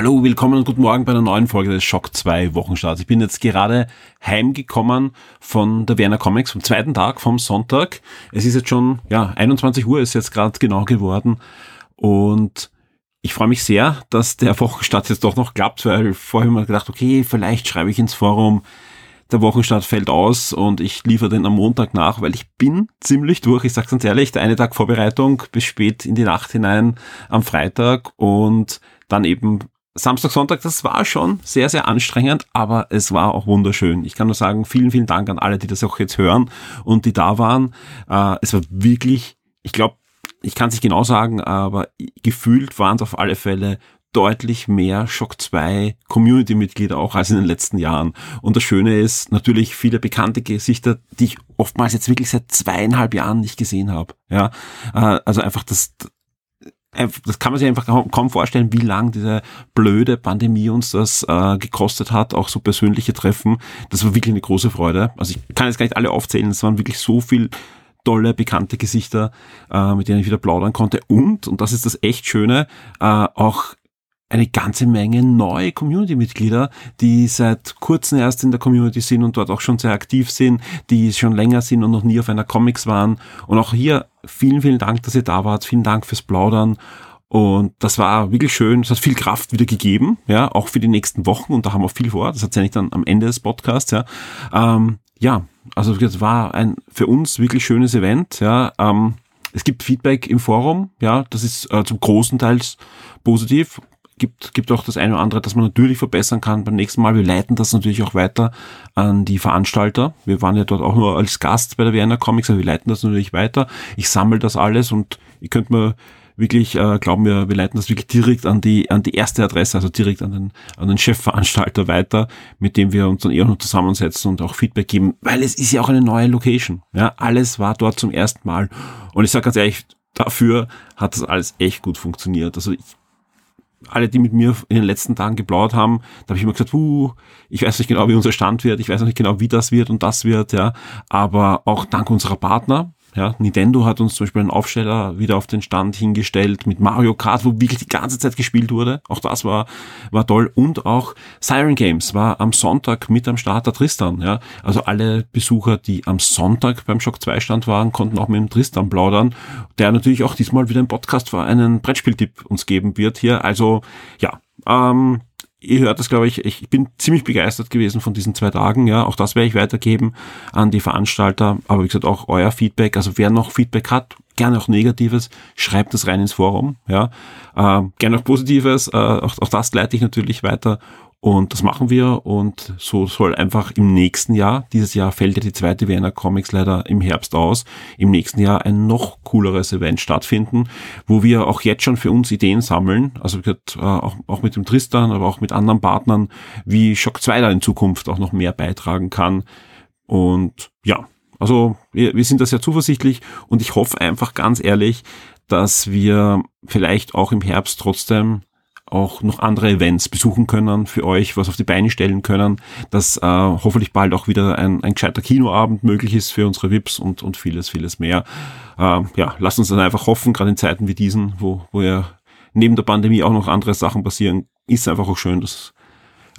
Hallo, willkommen und guten Morgen bei einer neuen Folge des Shock 2 Wochenstarts. Ich bin jetzt gerade heimgekommen von der Werner Comics vom zweiten Tag, vom Sonntag. Es ist jetzt schon, ja, 21 Uhr ist jetzt gerade genau geworden und ich freue mich sehr, dass der Wochenstart jetzt doch noch klappt, weil vorher mir gedacht, okay, vielleicht schreibe ich ins Forum, der Wochenstart fällt aus und ich liefere den am Montag nach, weil ich bin ziemlich durch. Ich sage ganz ehrlich, der eine Tag Vorbereitung bis spät in die Nacht hinein am Freitag und dann eben Samstag, Sonntag, das war schon sehr, sehr anstrengend, aber es war auch wunderschön. Ich kann nur sagen, vielen, vielen Dank an alle, die das auch jetzt hören und die da waren. Äh, es war wirklich, ich glaube, ich kann es nicht genau sagen, aber gefühlt waren es auf alle Fälle deutlich mehr Shock 2 Community-Mitglieder auch als in den letzten Jahren. Und das Schöne ist natürlich viele bekannte Gesichter, die ich oftmals jetzt wirklich seit zweieinhalb Jahren nicht gesehen habe. Ja, äh, also einfach das, das kann man sich einfach kaum vorstellen, wie lang diese blöde Pandemie uns das äh, gekostet hat, auch so persönliche Treffen. Das war wirklich eine große Freude. Also ich kann jetzt gar nicht alle aufzählen, es waren wirklich so viel tolle, bekannte Gesichter, äh, mit denen ich wieder plaudern konnte. Und, und das ist das echt Schöne, äh, auch eine ganze Menge neue Community-Mitglieder, die seit kurzem erst in der Community sind und dort auch schon sehr aktiv sind, die schon länger sind und noch nie auf einer Comics waren. Und auch hier vielen, vielen Dank, dass ihr da wart. Vielen Dank fürs Plaudern. Und das war wirklich schön. Es hat viel Kraft wieder gegeben, ja, auch für die nächsten Wochen. Und da haben wir viel vor. Das erzähle ich dann am Ende des Podcasts, ja. Ähm, ja, also das war ein für uns wirklich schönes Event, ja. Ähm, es gibt Feedback im Forum, ja, das ist äh, zum großen Teil positiv gibt, gibt auch das eine oder andere, das man natürlich verbessern kann beim nächsten Mal. Wir leiten das natürlich auch weiter an die Veranstalter. Wir waren ja dort auch nur als Gast bei der Vienna Comics, aber wir leiten das natürlich weiter. Ich sammle das alles und ihr könnt mir wirklich, äh, glauben wir, wir leiten das wirklich direkt an die, an die erste Adresse, also direkt an den, an den Chefveranstalter weiter, mit dem wir uns dann eher noch zusammensetzen und auch Feedback geben, weil es ist ja auch eine neue Location. Ja, alles war dort zum ersten Mal. Und ich sage ganz ehrlich, dafür hat das alles echt gut funktioniert. Also ich alle, die mit mir in den letzten Tagen geplaudert haben, da habe ich immer gesagt, uh, ich weiß nicht genau, wie unser Stand wird, ich weiß nicht genau, wie das wird und das wird, ja. Aber auch dank unserer Partner, ja, Nintendo hat uns zum Beispiel einen Aufsteller wieder auf den Stand hingestellt mit Mario Kart, wo wirklich die ganze Zeit gespielt wurde. Auch das war, war toll. Und auch Siren Games war am Sonntag mit am Start der Tristan. Ja. Also alle Besucher, die am Sonntag beim Shock 2 Stand waren, konnten auch mit dem Tristan plaudern, der natürlich auch diesmal wieder im Podcast war, einen Brettspieltipp uns geben wird hier. Also ja, ähm, ihr hört das, glaube ich, ich bin ziemlich begeistert gewesen von diesen zwei Tagen. Ja, auch das werde ich weitergeben an die Veranstalter. Aber wie gesagt, auch euer Feedback. Also wer noch Feedback hat, gerne auch Negatives, schreibt das rein ins Forum. Ja, äh, gerne auch Positives. Äh, auch, auch das leite ich natürlich weiter. Und das machen wir und so soll einfach im nächsten Jahr, dieses Jahr fällt ja die zweite Vienna Comics leider im Herbst aus, im nächsten Jahr ein noch cooleres Event stattfinden, wo wir auch jetzt schon für uns Ideen sammeln, also äh, auch, auch mit dem Tristan, aber auch mit anderen Partnern, wie Shock 2 da in Zukunft auch noch mehr beitragen kann. Und ja, also wir, wir sind da sehr zuversichtlich und ich hoffe einfach ganz ehrlich, dass wir vielleicht auch im Herbst trotzdem auch noch andere Events besuchen können, für euch was auf die Beine stellen können, dass äh, hoffentlich bald auch wieder ein, ein gescheiter Kinoabend möglich ist für unsere VIPs und, und vieles, vieles mehr. Äh, ja, lasst uns dann einfach hoffen, gerade in Zeiten wie diesen, wo, wo ja neben der Pandemie auch noch andere Sachen passieren, ist einfach auch schön, dass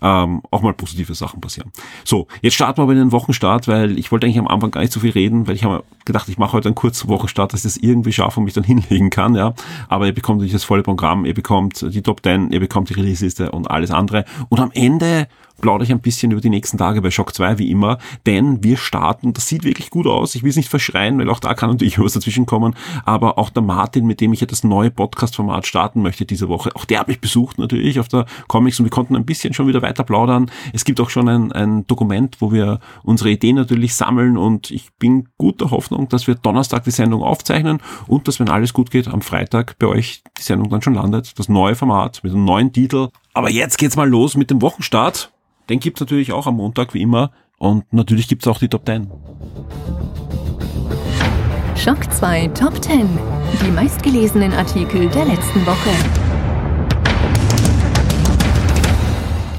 ähm, auch mal positive Sachen passieren. So, jetzt starten wir aber in den Wochenstart, weil ich wollte eigentlich am Anfang gar nicht so viel reden, weil ich habe gedacht, ich mache heute einen kurzen Wochenstart, dass ich das irgendwie schaffe und mich dann hinlegen kann, ja. Aber ihr bekommt natürlich das volle Programm, ihr bekommt die Top 10, ihr bekommt die Release-Liste und alles andere. Und am Ende plaudere ich ein bisschen über die nächsten Tage bei Shock 2, wie immer, denn wir starten, das sieht wirklich gut aus, ich will es nicht verschreien, weil auch da kann natürlich was dazwischen kommen, aber auch der Martin, mit dem ich ja das neue Podcast-Format starten möchte diese Woche, auch der hat mich besucht natürlich auf der Comics und wir konnten ein bisschen schon wieder weiter plaudern. Es gibt auch schon ein, ein Dokument, wo wir unsere Ideen natürlich sammeln und ich bin guter Hoffnung, dass wir Donnerstag die Sendung aufzeichnen und dass, wenn alles gut geht, am Freitag bei euch die Sendung dann schon landet. Das neue Format mit einem neuen Titel. Aber jetzt geht's mal los mit dem Wochenstart. Den gibt's natürlich auch am Montag, wie immer. Und natürlich gibt's auch die Top 10. Schock 2 Top 10. Die meistgelesenen Artikel der letzten Woche.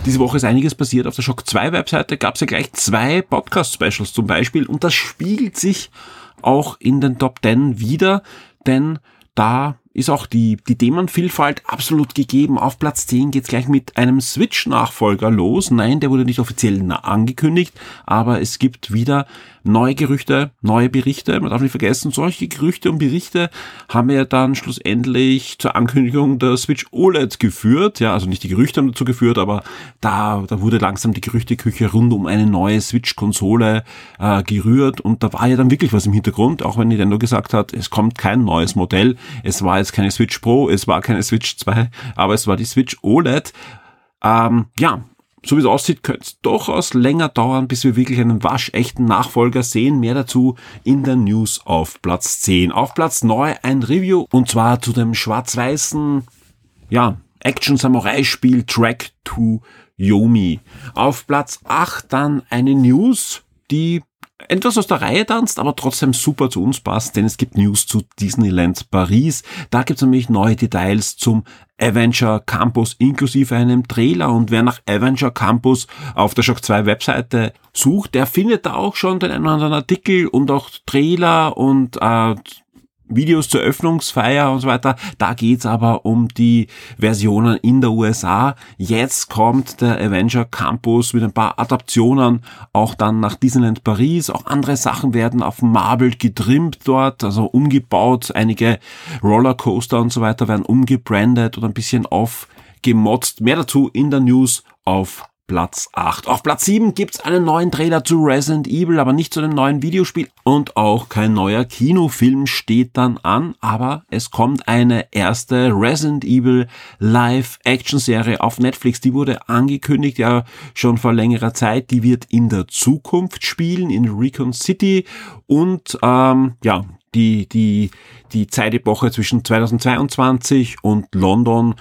Diese Woche ist einiges passiert. Auf der Shock 2 Webseite gab es ja gleich zwei Podcast-Specials zum Beispiel und das spiegelt sich auch in den Top 10 wieder, denn da ist auch die, die Themenvielfalt absolut gegeben. Auf Platz 10 geht's gleich mit einem Switch-Nachfolger los. Nein, der wurde nicht offiziell angekündigt, aber es gibt wieder neue Gerüchte, neue Berichte. Man darf nicht vergessen, solche Gerüchte und Berichte haben ja dann schlussendlich zur Ankündigung der Switch OLED geführt. Ja, also nicht die Gerüchte haben dazu geführt, aber da, da wurde langsam die Gerüchteküche rund um eine neue Switch-Konsole äh, gerührt und da war ja dann wirklich was im Hintergrund, auch wenn Nintendo gesagt hat, es kommt kein neues Modell. Es war jetzt keine Switch Pro, es war keine Switch 2, aber es war die Switch OLED. Ähm, ja, so wie es aussieht, könnte es durchaus länger dauern, bis wir wirklich einen waschechten Nachfolger sehen. Mehr dazu in der News auf Platz 10. Auf Platz 9 ein Review und zwar zu dem schwarz-weißen, ja, Action-Samurai-Spiel Track to Yomi. Auf Platz 8 dann eine News, die etwas aus der Reihe tanzt, aber trotzdem super zu uns passt, denn es gibt News zu Disneyland Paris. Da gibt es nämlich neue Details zum Avenger Campus inklusive einem Trailer und wer nach Avenger Campus auf der Shock 2 Webseite sucht, der findet da auch schon den einen oder anderen Artikel und auch Trailer und äh, Videos zur Öffnungsfeier und so weiter. Da geht's aber um die Versionen in der USA. Jetzt kommt der Avenger Campus mit ein paar Adaptionen auch dann nach Disneyland Paris. Auch andere Sachen werden auf Marble getrimmt dort, also umgebaut. Einige Rollercoaster und so weiter werden umgebrandet oder ein bisschen aufgemotzt. Mehr dazu in der News auf Platz 8. Auf Platz 7 gibt's einen neuen Trailer zu Resident Evil, aber nicht zu dem neuen Videospiel und auch kein neuer Kinofilm steht dann an, aber es kommt eine erste Resident Evil Live-Action-Serie auf Netflix. Die wurde angekündigt ja schon vor längerer Zeit. Die wird in der Zukunft spielen in Recon City und ähm, ja, die, die, die Zeitepoche zwischen 2022 und London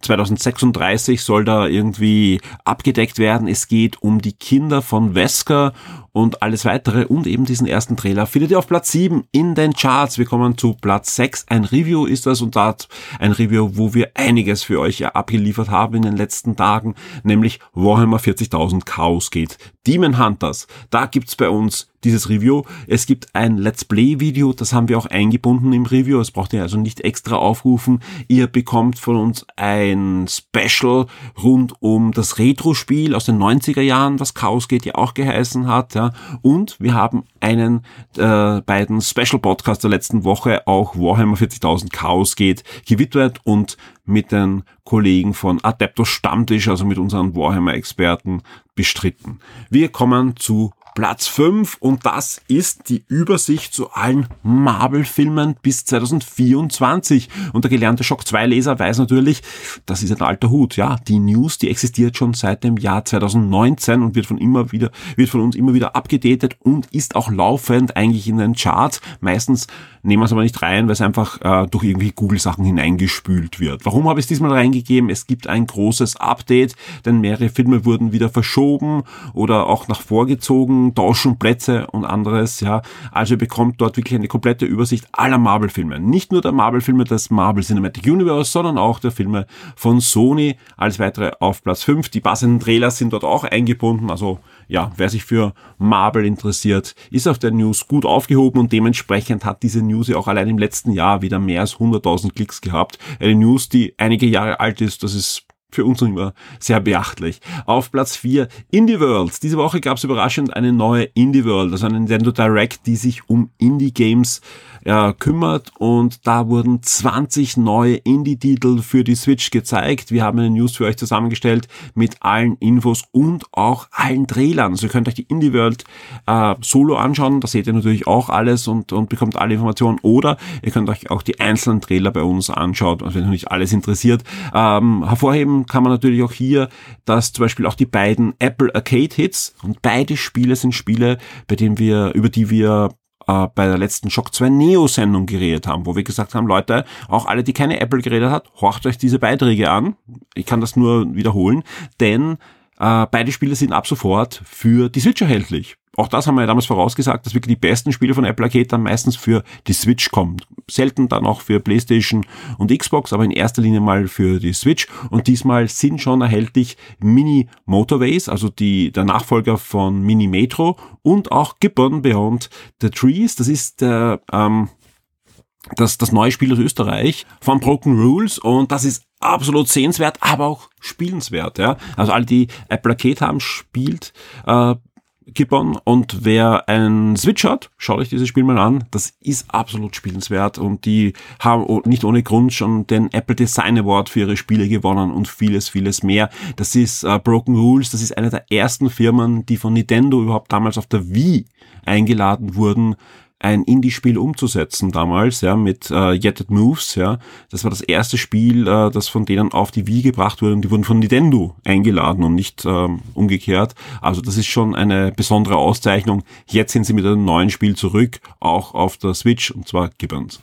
2036 soll da irgendwie abgedeckt werden. Es geht um die Kinder von Wesker und alles weitere und eben diesen ersten Trailer findet ihr auf Platz 7 in den Charts. Wir kommen zu Platz 6. Ein Review ist das und da ein Review, wo wir einiges für euch abgeliefert haben in den letzten Tagen, nämlich Warhammer 40.000 Chaos geht. Demon Hunters. Da gibt's bei uns dieses Review. Es gibt ein Let's Play Video, das haben wir auch eingebunden im Review. Das braucht ihr also nicht extra aufrufen. Ihr bekommt von uns ein Special rund um das Retro-Spiel aus den 90er Jahren, was Chaos geht ja auch geheißen hat. Ja. Und wir haben einen äh, beiden Special Podcast der letzten Woche, auch Warhammer 40.000 Chaos geht, gewidmet und mit den Kollegen von Adeptus Stammtisch, also mit unseren Warhammer-Experten, bestritten. Wir kommen zu Platz 5 und das ist die Übersicht zu allen Marvel-Filmen bis 2024. Und der gelernte Shock 2-Leser weiß natürlich, das ist ein alter Hut. Ja, die News, die existiert schon seit dem Jahr 2019 und wird von immer wieder, wird von uns immer wieder abgedatet und ist auch laufend eigentlich in den Charts. Meistens nehmen wir es aber nicht rein, weil es einfach äh, durch irgendwie Google-Sachen hineingespült wird. Warum habe ich es diesmal reingegeben? Es gibt ein großes Update, denn mehrere Filme wurden wieder verschoben oder auch nach vorgezogen, tauschen Plätze und anderes. Ja, also ihr bekommt dort wirklich eine komplette Übersicht aller Marvel-Filme. Nicht nur der Marvel-Filme des Marvel Cinematic Universe, sondern auch der Filme von Sony. Alles weitere auf Platz 5. Die passenden Trailers sind dort auch eingebunden. Also ja, wer sich für Marvel interessiert, ist auf der News gut aufgehoben und dementsprechend hat diese News ja auch allein im letzten Jahr wieder mehr als 100.000 Klicks gehabt. Eine News, die einige Jahre alt ist, das ist für uns noch immer sehr beachtlich. Auf Platz 4 Indie World. Diese Woche gab es überraschend eine neue Indie World, also eine Nintendo Direct, die sich um Indie Games äh, kümmert und da wurden 20 neue Indie-Titel für die Switch gezeigt. Wir haben eine News für euch zusammengestellt mit allen Infos und auch allen Trailern. Also ihr könnt euch die Indie World äh, Solo anschauen, da seht ihr natürlich auch alles und, und bekommt alle Informationen oder ihr könnt euch auch die einzelnen Trailer bei uns anschauen, also wenn euch nicht alles interessiert. Ähm, hervorheben kann man natürlich auch hier, dass zum Beispiel auch die beiden Apple Arcade Hits und beide Spiele sind Spiele, bei denen wir, über die wir äh, bei der letzten Shock 2 Neo Sendung geredet haben, wo wir gesagt haben, Leute, auch alle, die keine Apple geredet hat, horcht euch diese Beiträge an. Ich kann das nur wiederholen, denn äh, beide Spiele sind ab sofort für die Switch erhältlich auch das haben wir ja damals vorausgesagt, dass wirklich die besten Spiele von Apple Arcade dann meistens für die Switch kommen. Selten dann auch für PlayStation und Xbox, aber in erster Linie mal für die Switch. Und diesmal sind schon erhältlich Mini Motorways, also die, der Nachfolger von Mini Metro und auch Gibbon Beyond the Trees. Das ist der, ähm, das, das neue Spiel aus Österreich von Broken Rules und das ist absolut sehenswert, aber auch spielenswert. Ja? Also alle, die Apple Arcade haben, spielt äh, Gibbon und wer einen Switch hat, schaut euch dieses Spiel mal an. Das ist absolut spielenswert und die haben nicht ohne Grund schon den Apple Design Award für ihre Spiele gewonnen und vieles, vieles mehr. Das ist äh, Broken Rules, das ist eine der ersten Firmen, die von Nintendo überhaupt damals auf der Wii eingeladen wurden, ein Indie-Spiel umzusetzen damals, ja, mit äh, Yet It Moves, ja. Das war das erste Spiel, äh, das von denen auf die Wii gebracht wurde und die wurden von Nintendo eingeladen und nicht ähm, umgekehrt. Also das ist schon eine besondere Auszeichnung. Jetzt sind sie mit einem neuen Spiel zurück, auch auf der Switch, und zwar Gibbons.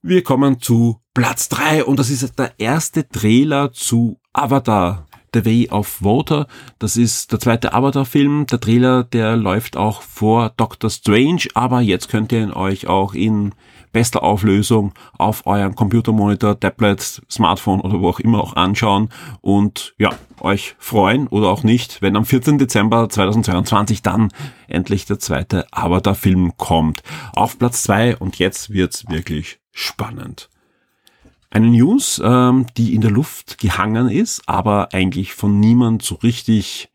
Wir kommen zu Platz drei und das ist der erste Trailer zu Avatar The Way of Water. Das ist der zweite Avatar-Film. Der Trailer, der läuft auch vor Doctor Strange, aber jetzt könnt ihr ihn euch auch in bester Auflösung auf euren Computermonitor, Tablet, Smartphone oder wo auch immer auch anschauen und ja, euch freuen oder auch nicht, wenn am 14. Dezember 2022 dann endlich der zweite Avatar-Film kommt. Auf Platz zwei und jetzt wird's wirklich spannend. Eine News, ähm, die in der Luft gehangen ist, aber eigentlich von niemand so richtig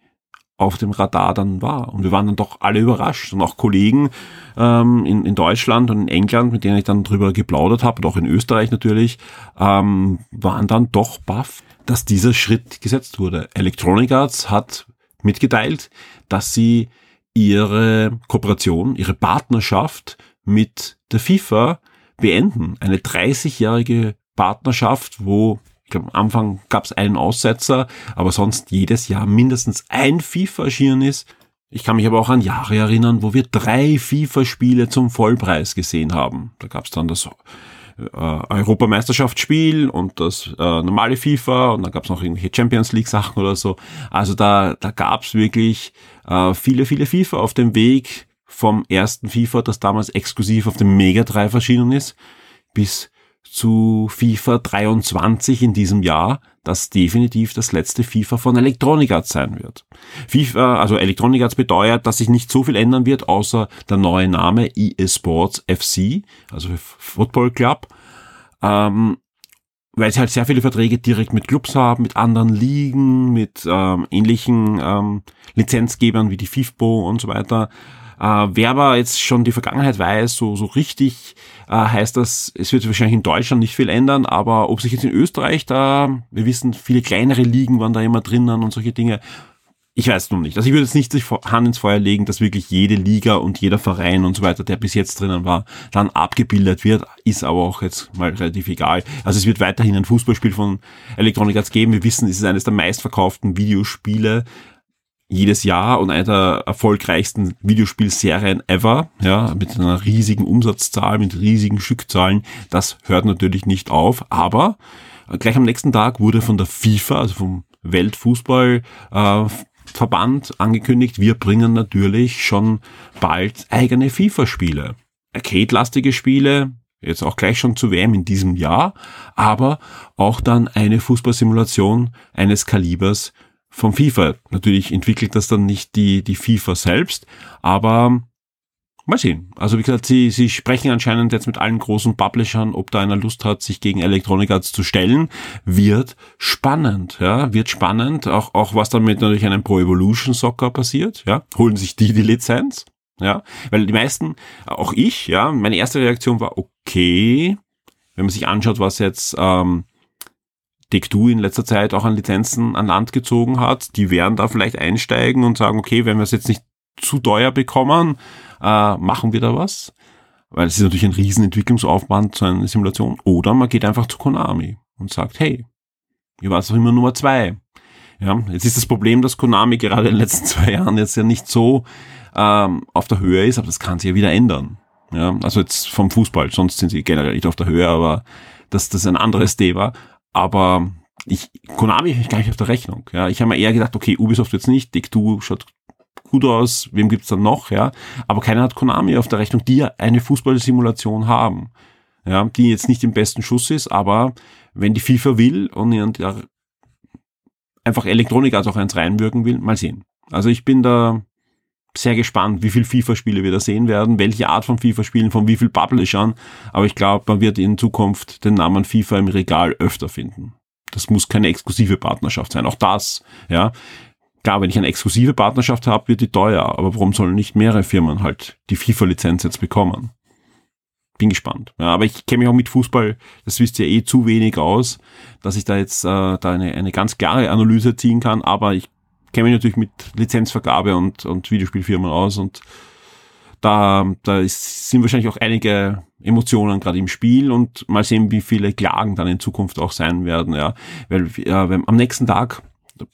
auf dem Radar dann war. Und wir waren dann doch alle überrascht. Und auch Kollegen ähm, in, in Deutschland und in England, mit denen ich dann drüber geplaudert habe, und auch in Österreich natürlich, ähm, waren dann doch baff, dass dieser Schritt gesetzt wurde. Electronic Arts hat mitgeteilt, dass sie ihre Kooperation, ihre Partnerschaft mit der FIFA beenden. Eine 30-jährige Partnerschaft, wo ich glaube, am Anfang gab es einen Aussetzer, aber sonst jedes Jahr mindestens ein FIFA erschienen ist. Ich kann mich aber auch an Jahre erinnern, wo wir drei FIFA-Spiele zum Vollpreis gesehen haben. Da gab es dann das äh, Europameisterschaftsspiel und das äh, normale FIFA und dann gab es noch irgendwelche Champions League Sachen oder so. Also da, da gab es wirklich äh, viele, viele FIFA auf dem Weg vom ersten FIFA, das damals exklusiv auf dem Mega 3 erschienen ist, bis zu FIFA 23 in diesem Jahr, das definitiv das letzte FIFA von Electronic Arts sein wird. FIFA, also Electronic Arts bedeutet, dass sich nicht so viel ändern wird, außer der neue Name EA Sports FC, also Football Club, ähm, weil sie halt sehr viele Verträge direkt mit Clubs haben, mit anderen Ligen, mit ähm, ähnlichen ähm, Lizenzgebern wie die FIFBO und so weiter. Äh, wer aber jetzt schon die Vergangenheit weiß, so, so richtig äh, heißt das, es wird wahrscheinlich in Deutschland nicht viel ändern, aber ob sich jetzt in Österreich da, wir wissen, viele kleinere Ligen waren da immer drinnen und solche Dinge, ich weiß noch nicht. Also ich würde jetzt nicht sich Hand ins Feuer legen, dass wirklich jede Liga und jeder Verein und so weiter, der bis jetzt drinnen war, dann abgebildet wird, ist aber auch jetzt mal relativ egal. Also es wird weiterhin ein Fußballspiel von Electronic Arts geben. Wir wissen, es ist eines der meistverkauften Videospiele jedes Jahr und eine der erfolgreichsten Videospielserien ever, ja, mit einer riesigen Umsatzzahl, mit riesigen Stückzahlen. Das hört natürlich nicht auf, aber gleich am nächsten Tag wurde von der FIFA, also vom Weltfußballverband, äh, angekündigt, wir bringen natürlich schon bald eigene FIFA-Spiele. Arcade-lastige Spiele, jetzt auch gleich schon zu WM in diesem Jahr, aber auch dann eine Fußballsimulation eines Kalibers vom FIFA. Natürlich entwickelt das dann nicht die, die FIFA selbst, aber mal sehen. Also wie gesagt, sie, sie sprechen anscheinend jetzt mit allen großen Publishern, ob da einer Lust hat, sich gegen Electronic Arts zu stellen. Wird spannend, ja, wird spannend. Auch, auch was dann mit natürlich einem Pro Evolution Soccer passiert, ja. Holen sich die die Lizenz? Ja, weil die meisten, auch ich, ja, meine erste Reaktion war okay, wenn man sich anschaut, was jetzt ähm, Take-Two in letzter Zeit auch an Lizenzen an Land gezogen hat, die werden da vielleicht einsteigen und sagen, okay, wenn wir es jetzt nicht zu teuer bekommen, äh, machen wir da was. Weil es ist natürlich ein riesen Entwicklungsaufwand zu einer Simulation. Oder man geht einfach zu Konami und sagt, hey, ihr wart doch immer Nummer zwei. Ja, jetzt ist das Problem, dass Konami gerade in den letzten zwei Jahren jetzt ja nicht so ähm, auf der Höhe ist, aber das kann sich ja wieder ändern. Ja, also jetzt vom Fußball, sonst sind sie generell nicht auf der Höhe, aber das, das ein anderes Thema. Aber ich, Konami habe ich gar nicht auf der Rechnung. Ja, ich habe mir eher gedacht, okay, Ubisoft jetzt nicht, Take-Two schaut gut aus, wem gibt's dann noch, ja? Aber keiner hat Konami auf der Rechnung, die ja eine Fußballsimulation haben. Ja, die jetzt nicht im besten Schuss ist, aber wenn die FIFA will und einfach Elektronik als auch eins reinwirken will, mal sehen. Also ich bin da sehr gespannt, wie viel FIFA-Spiele wir da sehen werden, welche Art von FIFA-Spielen, von wie viel Publishern. Aber ich glaube, man wird in Zukunft den Namen FIFA im Regal öfter finden. Das muss keine exklusive Partnerschaft sein. Auch das, ja. Klar, wenn ich eine exklusive Partnerschaft habe, wird die teuer. Aber warum sollen nicht mehrere Firmen halt die FIFA-Lizenz jetzt bekommen? Bin gespannt. Ja, aber ich kenne mich auch mit Fußball, das wisst ihr eh, zu wenig aus, dass ich da jetzt äh, da eine, eine ganz klare Analyse ziehen kann. Aber ich kenne mich natürlich mit Lizenzvergabe und, und Videospielfirmen aus und da, da ist, sind wahrscheinlich auch einige Emotionen gerade im Spiel und mal sehen, wie viele Klagen dann in Zukunft auch sein werden, ja. Weil äh, wenn, am nächsten Tag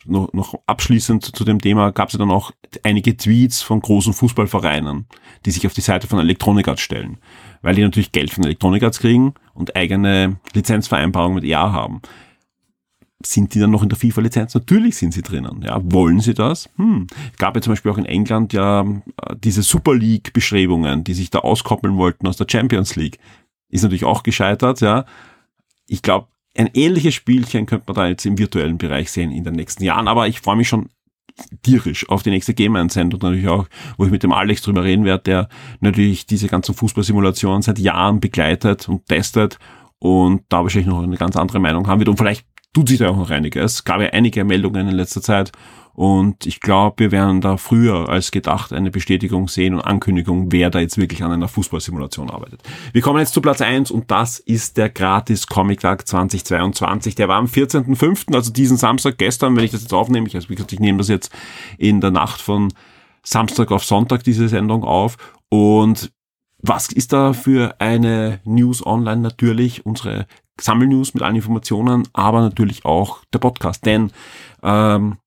noch, noch abschließend zu dem Thema gab es ja dann auch einige Tweets von großen Fußballvereinen, die sich auf die Seite von Electronic Arts stellen, weil die natürlich Geld von Electronic Arts kriegen und eigene Lizenzvereinbarungen mit EA haben sind die dann noch in der FIFA-Lizenz? Natürlich sind sie drinnen. Ja, wollen sie das? Hm. Gab ja zum Beispiel auch in England ja äh, diese Super League-Bestrebungen, die sich da auskoppeln wollten aus der Champions League. Ist natürlich auch gescheitert, ja. Ich glaube, ein ähnliches Spielchen könnte man da jetzt im virtuellen Bereich sehen in den nächsten Jahren, aber ich freue mich schon tierisch auf die nächste Game Sendung natürlich auch, wo ich mit dem Alex drüber reden werde, der natürlich diese ganzen Fußballsimulationen seit Jahren begleitet und testet und da wahrscheinlich noch eine ganz andere Meinung haben wird und vielleicht tut sich da auch noch einiges. Es gab ja einige Meldungen in letzter Zeit und ich glaube, wir werden da früher als gedacht eine Bestätigung sehen und Ankündigung, wer da jetzt wirklich an einer Fußballsimulation arbeitet. Wir kommen jetzt zu Platz eins und das ist der Gratis Comic Tag 2022. Der war am 14.05., also diesen Samstag gestern, wenn ich das jetzt aufnehme. Ich, also wie gesagt, ich nehme das jetzt in der Nacht von Samstag auf Sonntag diese Sendung auf und was ist da für eine News online? Natürlich unsere Sammelnews mit allen Informationen, aber natürlich auch der Podcast. Denn ähm,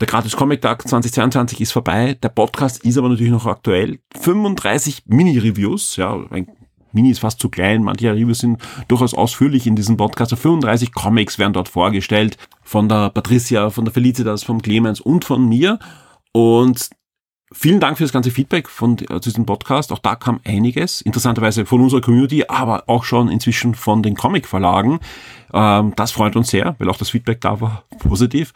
der Gratis Comic Tag 2022 ist vorbei. Der Podcast ist aber natürlich noch aktuell. 35 Mini-Reviews, ja, ein Mini ist fast zu klein, manche Reviews sind durchaus ausführlich in diesem Podcast. 35 Comics werden dort vorgestellt von der Patricia, von der Felicitas, vom Clemens und von mir. Und Vielen Dank für das ganze Feedback von äh, diesem Podcast. Auch da kam einiges. Interessanterweise von unserer Community, aber auch schon inzwischen von den Comic-Verlagen. Ähm, das freut uns sehr, weil auch das Feedback da war positiv.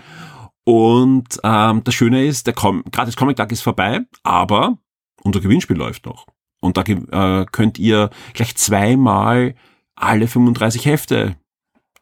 Und ähm, das Schöne ist, der Com gratis Comic Tag ist vorbei, aber unser Gewinnspiel läuft noch. Und da äh, könnt ihr gleich zweimal alle 35 Hefte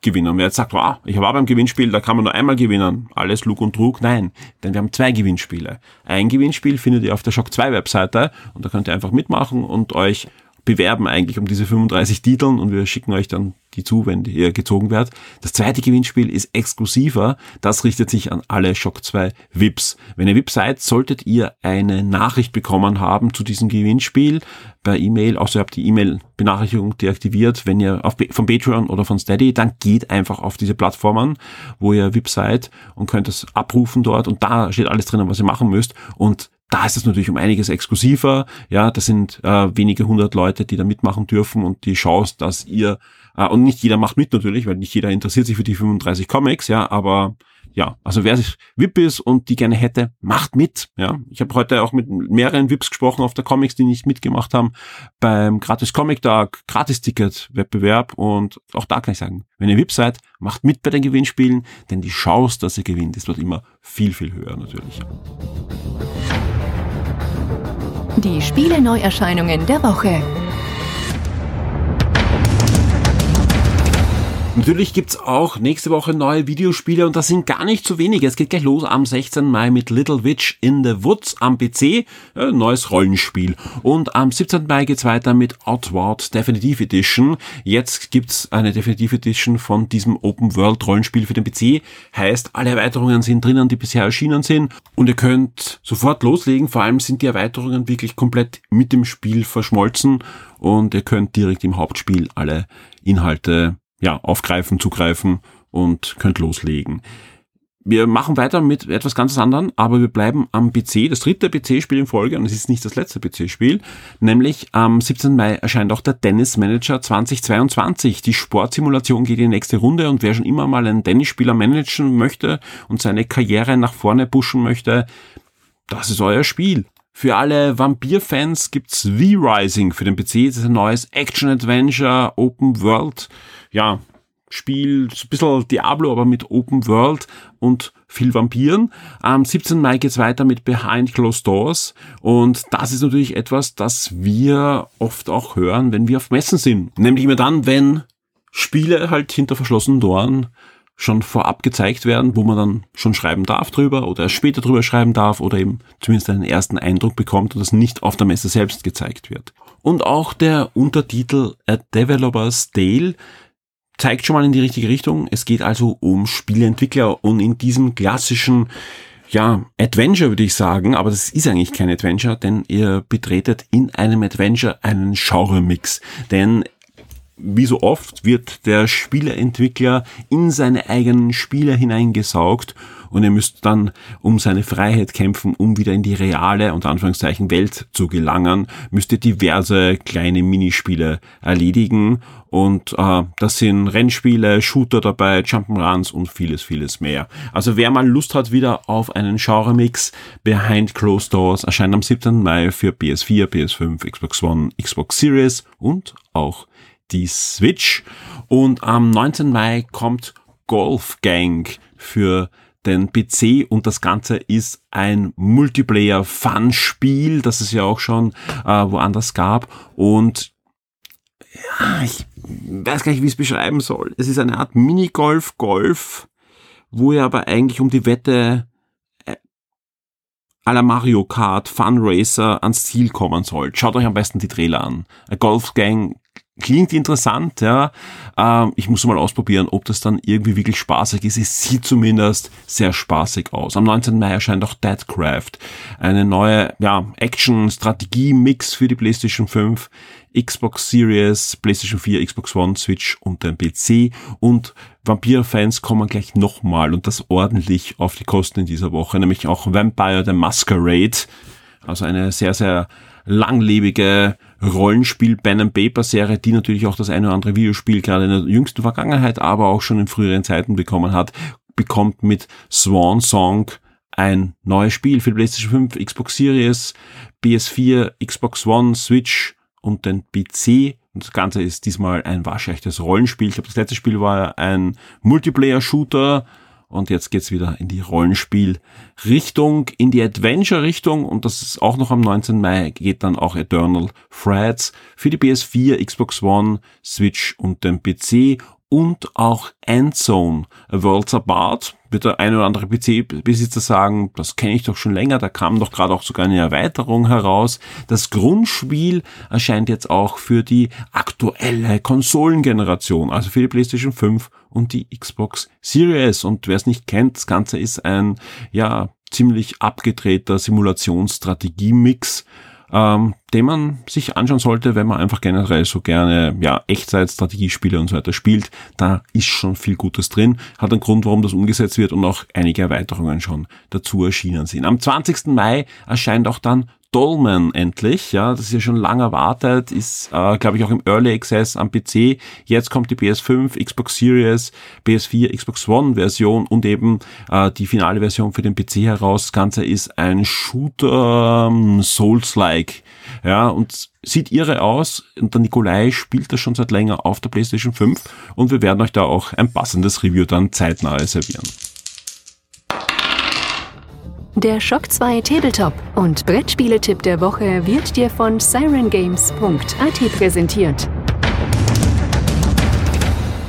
gewinnen. Wer jetzt sagt, wow, ich war beim Gewinnspiel, da kann man nur einmal gewinnen, alles Lug und Trug. Nein, denn wir haben zwei Gewinnspiele. Ein Gewinnspiel findet ihr auf der Shock 2 Webseite und da könnt ihr einfach mitmachen und euch bewerben eigentlich um diese 35 Titeln und wir schicken euch dann die zu, wenn ihr gezogen werdet. Das zweite Gewinnspiel ist exklusiver. Das richtet sich an alle Shock 2 VIPs. Wenn ihr VIP seid, solltet ihr eine Nachricht bekommen haben zu diesem Gewinnspiel per E-Mail. Außer ihr habt die E-Mail-Benachrichtigung deaktiviert. Wenn ihr auf, von Patreon oder von Steady, dann geht einfach auf diese Plattformen, wo ihr VIP seid und könnt es abrufen dort und da steht alles drin, was ihr machen müsst und da ist es natürlich um einiges exklusiver. Ja, das sind äh, wenige hundert Leute, die da mitmachen dürfen und die Chance, dass ihr äh, und nicht jeder macht mit natürlich, weil nicht jeder interessiert sich für die 35 Comics, ja, aber ja, also wer sich VIP ist und die gerne hätte, macht mit. Ja, ich habe heute auch mit mehreren VIPs gesprochen auf der Comics, die nicht mitgemacht haben beim Gratis Comic Tag, Gratis Ticket Wettbewerb und auch da kann ich sagen, wenn ihr VIP seid, macht mit bei den Gewinnspielen, denn die Chance, dass ihr gewinnt, ist dort immer viel viel höher natürlich. Die Spiele-Neuerscheinungen der Woche. Natürlich gibt's auch nächste Woche neue Videospiele und das sind gar nicht so wenige. Es geht gleich los am 16. Mai mit Little Witch in the Woods am PC, äh, neues Rollenspiel. Und am 17. Mai geht's weiter mit Outward Definitive Edition. Jetzt gibt's eine Definitive Edition von diesem Open World Rollenspiel für den PC. Heißt, alle Erweiterungen sind drinnen, die bisher erschienen sind und ihr könnt sofort loslegen. Vor allem sind die Erweiterungen wirklich komplett mit dem Spiel verschmolzen und ihr könnt direkt im Hauptspiel alle Inhalte ja, aufgreifen, zugreifen und könnt loslegen. Wir machen weiter mit etwas ganz anderem, aber wir bleiben am PC. Das dritte PC-Spiel in Folge, und es ist nicht das letzte PC-Spiel, nämlich am 17. Mai erscheint auch der Tennis Manager 2022. Die Sportsimulation geht in die nächste Runde und wer schon immer mal einen Tennisspieler managen möchte und seine Karriere nach vorne pushen möchte, das ist euer Spiel. Für alle Vampir-Fans gibt's V-Rising für den PC. Das ist ein neues Action-Adventure, Open World, ja, Spiel, so ein bisschen Diablo, aber mit Open World und viel Vampiren. Am 17. Mai geht's weiter mit Behind Closed Doors und das ist natürlich etwas, das wir oft auch hören, wenn wir auf Messen sind. Nämlich immer dann, wenn Spiele halt hinter verschlossenen Toren schon vorab gezeigt werden, wo man dann schon schreiben darf drüber oder später drüber schreiben darf oder eben zumindest einen ersten Eindruck bekommt und das nicht auf der Messe selbst gezeigt wird. Und auch der Untertitel A Developer's Tale zeigt schon mal in die richtige Richtung. Es geht also um Spieleentwickler und in diesem klassischen ja, Adventure würde ich sagen, aber das ist eigentlich kein Adventure, denn ihr betretet in einem Adventure einen Genre-Mix. Denn wie so oft wird der Spieleentwickler in seine eigenen Spiele hineingesaugt und er müsst dann um seine Freiheit kämpfen, um wieder in die reale, unter Anführungszeichen, Welt zu gelangen, müsst ihr diverse kleine Minispiele erledigen und äh, das sind Rennspiele, Shooter dabei, Jump'n'Runs und vieles, vieles mehr. Also wer mal Lust hat wieder auf einen Genre-Mix, Behind Closed Doors erscheint am 7. Mai für PS4, PS5, Xbox One, Xbox Series und auch die Switch. Und am 19. Mai kommt Golf Gang für den PC und das Ganze ist ein Multiplayer-Fun-Spiel, das es ja auch schon äh, woanders gab und ja, ich weiß gar nicht, wie ich es beschreiben soll. Es ist eine Art Minigolf-Golf, wo ihr aber eigentlich um die Wette äh, à la Mario Kart Fun Racer ans Ziel kommen sollt. Schaut euch am besten die Trailer an. A Golf Gang klingt interessant, ja. Ähm, ich muss mal ausprobieren, ob das dann irgendwie wirklich spaßig ist. Es sieht zumindest sehr spaßig aus. Am 19. Mai erscheint auch Deadcraft, eine neue ja, Action-Strategie-Mix für die PlayStation 5, Xbox Series, PlayStation 4, Xbox One, Switch und den PC. Und Vampir-Fans kommen gleich nochmal und das ordentlich auf die Kosten in dieser Woche, nämlich auch Vampire the Masquerade. Also eine sehr, sehr langlebige Rollenspiel Pen and Paper Serie, die natürlich auch das eine oder andere Videospiel gerade in der jüngsten Vergangenheit, aber auch schon in früheren Zeiten bekommen hat, bekommt mit Swan Song ein neues Spiel für PlayStation 5, Xbox Series, PS4, Xbox One, Switch und den PC. Und das Ganze ist diesmal ein waschechtes Rollenspiel. Ich glaube, das letzte Spiel war ein Multiplayer-Shooter, und jetzt geht's wieder in die Rollenspiel-Richtung, in die Adventure-Richtung. Und das ist auch noch am 19. Mai, geht dann auch Eternal Threads für die PS4, Xbox One, Switch und den PC und auch Endzone, A Worlds Apart, wird der eine oder andere PC-Besitzer sagen, das kenne ich doch schon länger, da kam doch gerade auch sogar eine Erweiterung heraus. Das Grundspiel erscheint jetzt auch für die aktuelle Konsolengeneration, also für die PlayStation 5 und die Xbox Series. Und wer es nicht kennt, das Ganze ist ein, ja, ziemlich abgedrehter Simulationsstrategie-Mix, ähm, den man sich anschauen sollte, wenn man einfach generell so gerne ja Echtzeit-Strategiespiele und so weiter spielt. Da ist schon viel Gutes drin. Hat einen Grund, warum das umgesetzt wird und auch einige Erweiterungen schon dazu erschienen sind. Am 20. Mai erscheint auch dann Dolman endlich, ja, das ist ja schon lange erwartet, ist, äh, glaube ich, auch im Early Access am PC. Jetzt kommt die PS5, Xbox Series, PS4, Xbox One Version und eben äh, die finale Version für den PC heraus. Das Ganze ist ein Shooter ähm, Souls-like, ja, und sieht irre aus. Und der Nikolai spielt das schon seit länger auf der PlayStation 5 und wir werden euch da auch ein passendes Review dann zeitnah servieren. Der Shock 2 Tabletop und Brettspieletipp der Woche wird dir von sirengames.at präsentiert.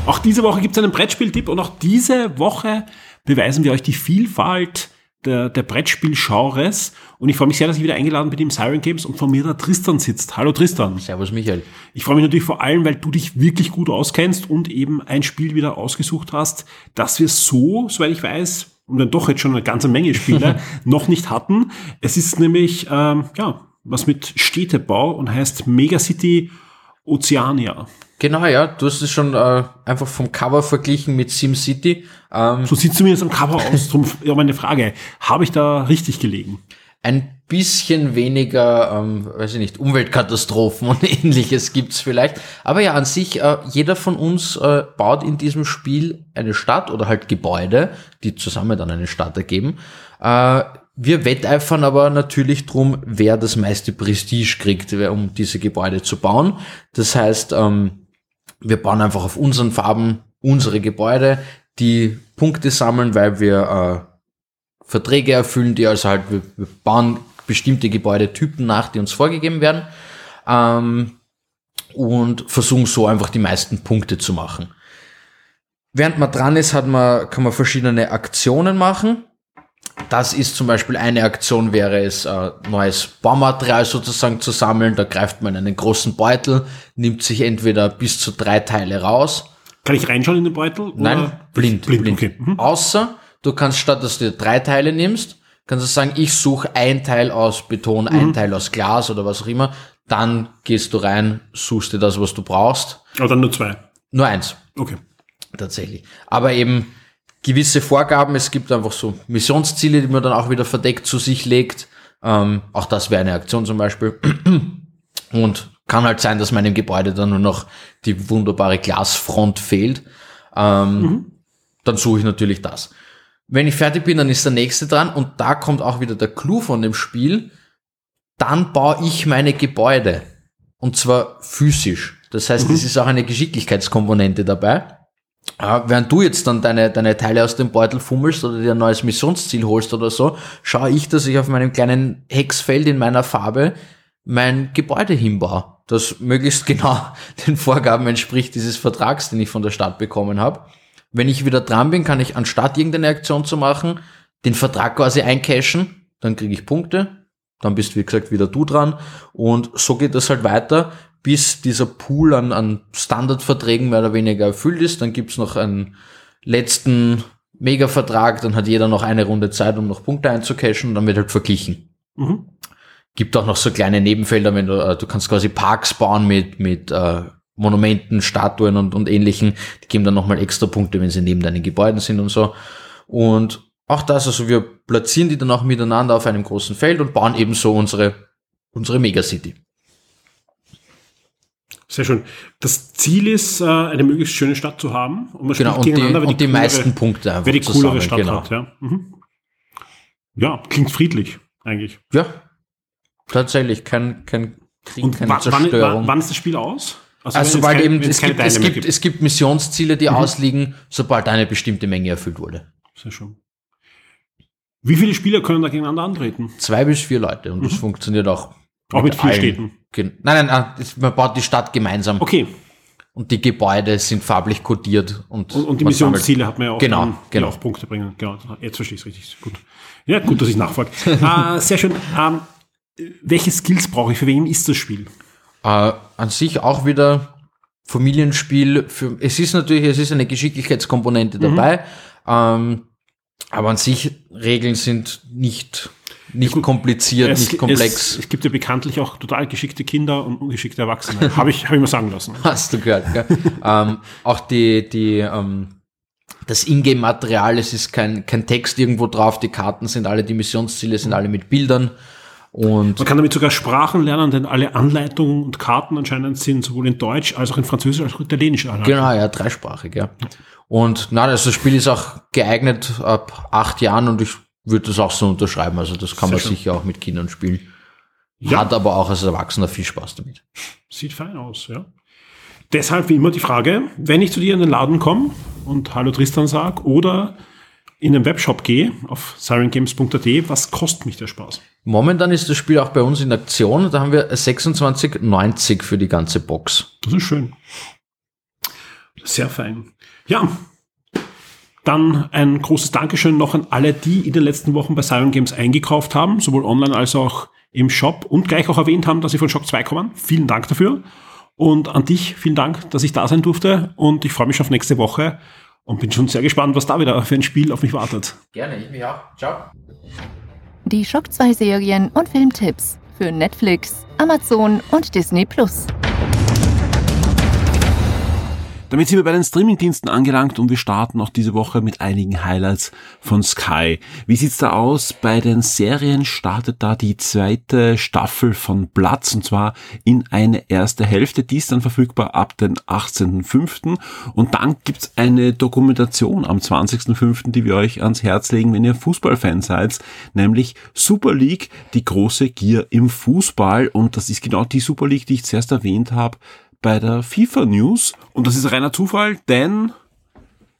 Auch diese Woche gibt es einen Brettspieltipp und auch diese Woche beweisen wir euch die Vielfalt der, der Brettspiel-Genres. Und ich freue mich sehr, dass ich wieder eingeladen bin im Siren Games und vor mir da Tristan sitzt. Hallo Tristan. Servus Michael. Ich freue mich natürlich vor allem, weil du dich wirklich gut auskennst und eben ein Spiel wieder ausgesucht hast, das wir so, soweit ich weiß, und dann doch jetzt schon eine ganze Menge Spiele noch nicht hatten. Es ist nämlich, ähm, ja, was mit Städtebau und heißt Megacity Oceania. Genau, ja, du hast es schon äh, einfach vom Cover verglichen mit SimCity. Ähm, so sieht zumindest am Cover aus. Drum ja, meine Frage, habe ich da richtig gelegen? Ein bisschen weniger, ähm, weiß ich nicht, Umweltkatastrophen und ähnliches gibt's vielleicht. Aber ja, an sich, äh, jeder von uns äh, baut in diesem Spiel eine Stadt oder halt Gebäude, die zusammen dann eine Stadt ergeben. Äh, wir wetteifern aber natürlich drum, wer das meiste Prestige kriegt, um diese Gebäude zu bauen. Das heißt, ähm, wir bauen einfach auf unseren Farben unsere Gebäude, die Punkte sammeln, weil wir äh, Verträge erfüllen, die also halt, wir, wir bauen bestimmte Gebäudetypen nach, die uns vorgegeben werden ähm, und versuchen so einfach die meisten Punkte zu machen. Während man dran ist, hat man, kann man verschiedene Aktionen machen. Das ist zum Beispiel eine Aktion, wäre es, äh, neues Baumaterial sozusagen zu sammeln. Da greift man in einen großen Beutel, nimmt sich entweder bis zu drei Teile raus. Kann ich reinschauen in den Beutel? Nein, blind. blind. blind. Okay. Mhm. Außer du kannst statt, dass du dir drei Teile nimmst, kannst du sagen, ich suche ein Teil aus Beton, mhm. ein Teil aus Glas oder was auch immer. Dann gehst du rein, suchst dir das, was du brauchst. Aber dann nur zwei. Nur eins. Okay. Tatsächlich. Aber eben, gewisse Vorgaben. Es gibt einfach so Missionsziele, die man dann auch wieder verdeckt zu sich legt. Ähm, auch das wäre eine Aktion zum Beispiel. Und kann halt sein, dass meinem Gebäude dann nur noch die wunderbare Glasfront fehlt. Ähm, mhm. Dann suche ich natürlich das. Wenn ich fertig bin, dann ist der nächste dran und da kommt auch wieder der Clou von dem Spiel. Dann baue ich meine Gebäude. Und zwar physisch. Das heißt, mhm. es ist auch eine Geschicklichkeitskomponente dabei. Ja, während du jetzt dann deine, deine Teile aus dem Beutel fummelst oder dir ein neues Missionsziel holst oder so, schaue ich, dass ich auf meinem kleinen Hexfeld in meiner Farbe mein Gebäude hinbaue, das möglichst genau den Vorgaben entspricht dieses Vertrags, den ich von der Stadt bekommen habe. Wenn ich wieder dran bin, kann ich anstatt irgendeine Aktion zu machen, den Vertrag quasi eincashen, dann kriege ich Punkte, dann bist wie gesagt wieder du dran und so geht das halt weiter, bis dieser Pool an, an Standardverträgen mehr oder weniger erfüllt ist. Dann gibt's noch einen letzten Mega-Vertrag, dann hat jeder noch eine Runde Zeit, um noch Punkte einzucashen und dann wird halt verglichen. Mhm. Gibt auch noch so kleine Nebenfelder, wenn du, äh, du kannst quasi Parks bauen mit, mit äh, Monumenten, Statuen und, und ähnlichen. Die geben dann nochmal extra Punkte, wenn sie neben deinen Gebäuden sind und so. Und auch das, also wir platzieren die dann auch miteinander auf einem großen Feld und bauen ebenso unsere, unsere Megacity. Sehr schön. Das Ziel ist, äh, eine möglichst schöne Stadt zu haben. Und man genau, und die, und die, die coolere, meisten Punkte einfach Wer die coolere Stadt genau. hat, ja. Mhm. Ja, klingt friedlich, eigentlich. Ja, tatsächlich. Kein, kein Krieg, und keine Zerstörung. Wann, wann ist das Spiel aus? Also, also sobald kein, eben, es gibt, es, gibt, gibt, es gibt Missionsziele, die mhm. ausliegen, sobald eine bestimmte Menge erfüllt wurde. Sehr schön. Wie viele Spieler können da gegeneinander antreten? Zwei bis vier Leute und mhm. das funktioniert auch auch mit, mit vier Städten? Nein, nein, nein, man baut die Stadt gemeinsam. Okay. Und die Gebäude sind farblich kodiert. Und, und, und die Missionsziele hat man ja auch, genau, dann, genau. auf Punkte bringen. Genau, jetzt verstehe ich es richtig. Gut. Ja, gut, dass ich nachfrage. äh, sehr schön. Ähm, welche Skills brauche ich? Für wen ist das Spiel? Äh, an sich auch wieder Familienspiel. Für, es ist natürlich, es ist eine Geschicklichkeitskomponente mhm. dabei. Ähm, aber an sich Regeln sind nicht nicht ja, kompliziert, es, nicht komplex. Es, es, gibt ja bekanntlich auch total geschickte Kinder und ungeschickte Erwachsene. Habe ich, hab ich mal sagen lassen. Hast du gehört, gell? ähm, auch die, die, ähm, das Ingame-Material, es ist kein, kein Text irgendwo drauf, die Karten sind alle, die Missionsziele sind alle mit Bildern. Und Man kann damit sogar Sprachen lernen, denn alle Anleitungen und Karten anscheinend sind sowohl in Deutsch als auch in Französisch als auch in Italienisch. Genau, ja, dreisprachig, ja. Und nein, also das Spiel ist auch geeignet ab acht Jahren und ich würde das auch so unterschreiben. Also das kann Sehr man schön. sicher auch mit Kindern spielen. Ja. Hat aber auch als Erwachsener viel Spaß damit. Sieht fein aus, ja. Deshalb wie immer die Frage, wenn ich zu dir in den Laden komme und Hallo Tristan sag oder in den Webshop gehe auf sirengames.at, was kostet mich der Spaß? Momentan ist das Spiel auch bei uns in Aktion. Da haben wir 26,90 für die ganze Box. Das ist schön. Sehr fein. Ja, dann ein großes Dankeschön noch an alle, die in den letzten Wochen bei Siren Games eingekauft haben, sowohl online als auch im Shop und gleich auch erwähnt haben, dass sie von Shock 2 kommen. Vielen Dank dafür. Und an dich vielen Dank, dass ich da sein durfte. Und ich freue mich auf nächste Woche und bin schon sehr gespannt, was da wieder für ein Spiel auf mich wartet. Gerne, ich mich auch. Ciao. Die Shock 2 Serien und Filmtipps für Netflix, Amazon und Disney Plus. Damit sind wir bei den Streamingdiensten angelangt und wir starten auch diese Woche mit einigen Highlights von Sky. Wie sieht's da aus? Bei den Serien startet da die zweite Staffel von Platz und zwar in eine erste Hälfte. Die ist dann verfügbar ab den 18.05. Und dann gibt's eine Dokumentation am 20.05., die wir euch ans Herz legen, wenn ihr Fußballfan seid, nämlich Super League, die große Gier im Fußball. Und das ist genau die Super League, die ich zuerst erwähnt habe bei der FIFA News. Und das ist reiner Zufall, denn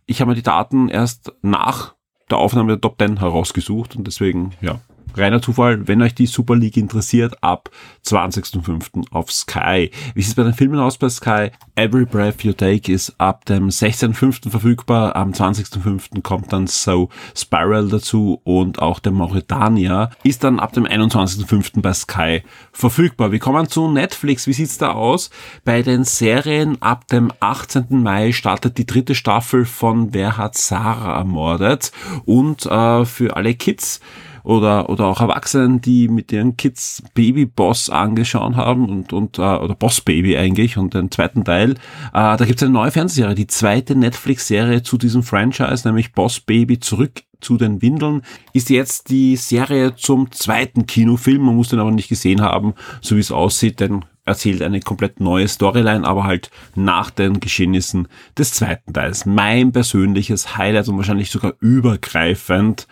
ich habe mir die Daten erst nach der Aufnahme der Top 10 herausgesucht und deswegen, ja, reiner Zufall, wenn euch die Super League interessiert, ab 20.05. auf Sky. Wie sieht es bei den Filmen aus bei Sky? Every Breath You Take ist ab dem 16.05. verfügbar. Am 20.05. kommt dann So Spiral dazu und auch der Mauretania ist dann ab dem 21.05. bei Sky verfügbar. Wir kommen zu Netflix. Wie sieht's da aus? Bei den Serien ab dem 18. Mai startet die dritte Staffel von Wer hat Sarah ermordet? Und äh, für alle Kids oder, oder auch Erwachsenen, die mit ihren Kids Baby Boss angeschaut haben und, und äh, oder Boss Baby eigentlich und den zweiten Teil. Äh, da gibt es eine neue Fernsehserie, die zweite Netflix-Serie zu diesem Franchise, nämlich Boss Baby zurück zu den Windeln, ist jetzt die Serie zum zweiten Kinofilm. Man muss den aber nicht gesehen haben, so wie es aussieht, denn erzählt eine komplett neue Storyline, aber halt nach den Geschehnissen des zweiten Teils. Mein persönliches Highlight und wahrscheinlich sogar übergreifend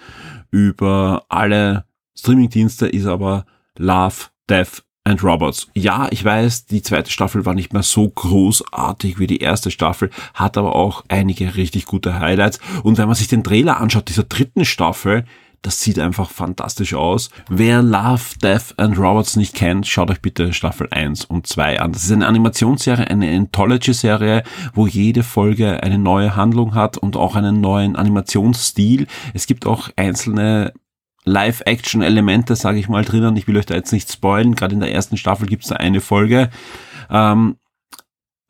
über alle Streamingdienste ist aber Love, Death and Robots. Ja, ich weiß, die zweite Staffel war nicht mehr so großartig wie die erste Staffel, hat aber auch einige richtig gute Highlights. Und wenn man sich den Trailer anschaut, dieser dritten Staffel, das sieht einfach fantastisch aus. Wer Love, Death and Robots nicht kennt, schaut euch bitte Staffel 1 und 2 an. Das ist eine Animationsserie, eine Anthology-Serie, wo jede Folge eine neue Handlung hat und auch einen neuen Animationsstil. Es gibt auch einzelne Live-Action-Elemente, sage ich mal, drinnen. Ich will euch da jetzt nicht spoilen. Gerade in der ersten Staffel gibt es da eine Folge. Ähm,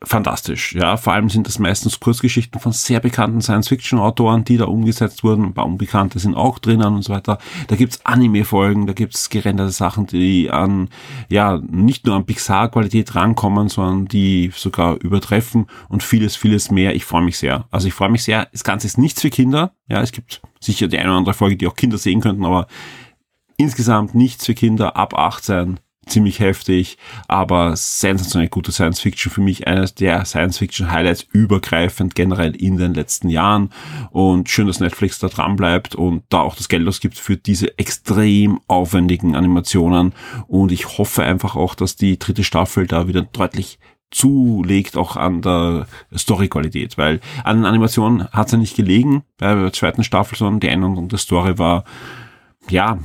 fantastisch. Ja, vor allem sind das meistens Kurzgeschichten von sehr bekannten Science-Fiction-Autoren, die da umgesetzt wurden. Ein paar Unbekannte sind auch drinnen und so weiter. Da gibt's Anime-Folgen, da gibt's gerenderte Sachen, die an, ja, nicht nur an Pixar-Qualität rankommen, sondern die sogar übertreffen und vieles, vieles mehr. Ich freue mich sehr. Also ich freue mich sehr. Das Ganze ist nichts für Kinder. Ja, es gibt sicher die eine oder andere Folge, die auch Kinder sehen könnten, aber insgesamt nichts für Kinder ab 18 ziemlich heftig, aber sensationell gute Science Fiction. Für mich eines der Science Fiction Highlights übergreifend generell in den letzten Jahren. Und schön, dass Netflix da dran bleibt und da auch das Geld ausgibt für diese extrem aufwendigen Animationen. Und ich hoffe einfach auch, dass die dritte Staffel da wieder deutlich zulegt auch an der Story-Qualität, weil an den Animationen hat es ja nicht gelegen bei der zweiten Staffel, sondern die Änderung der Story war, ja,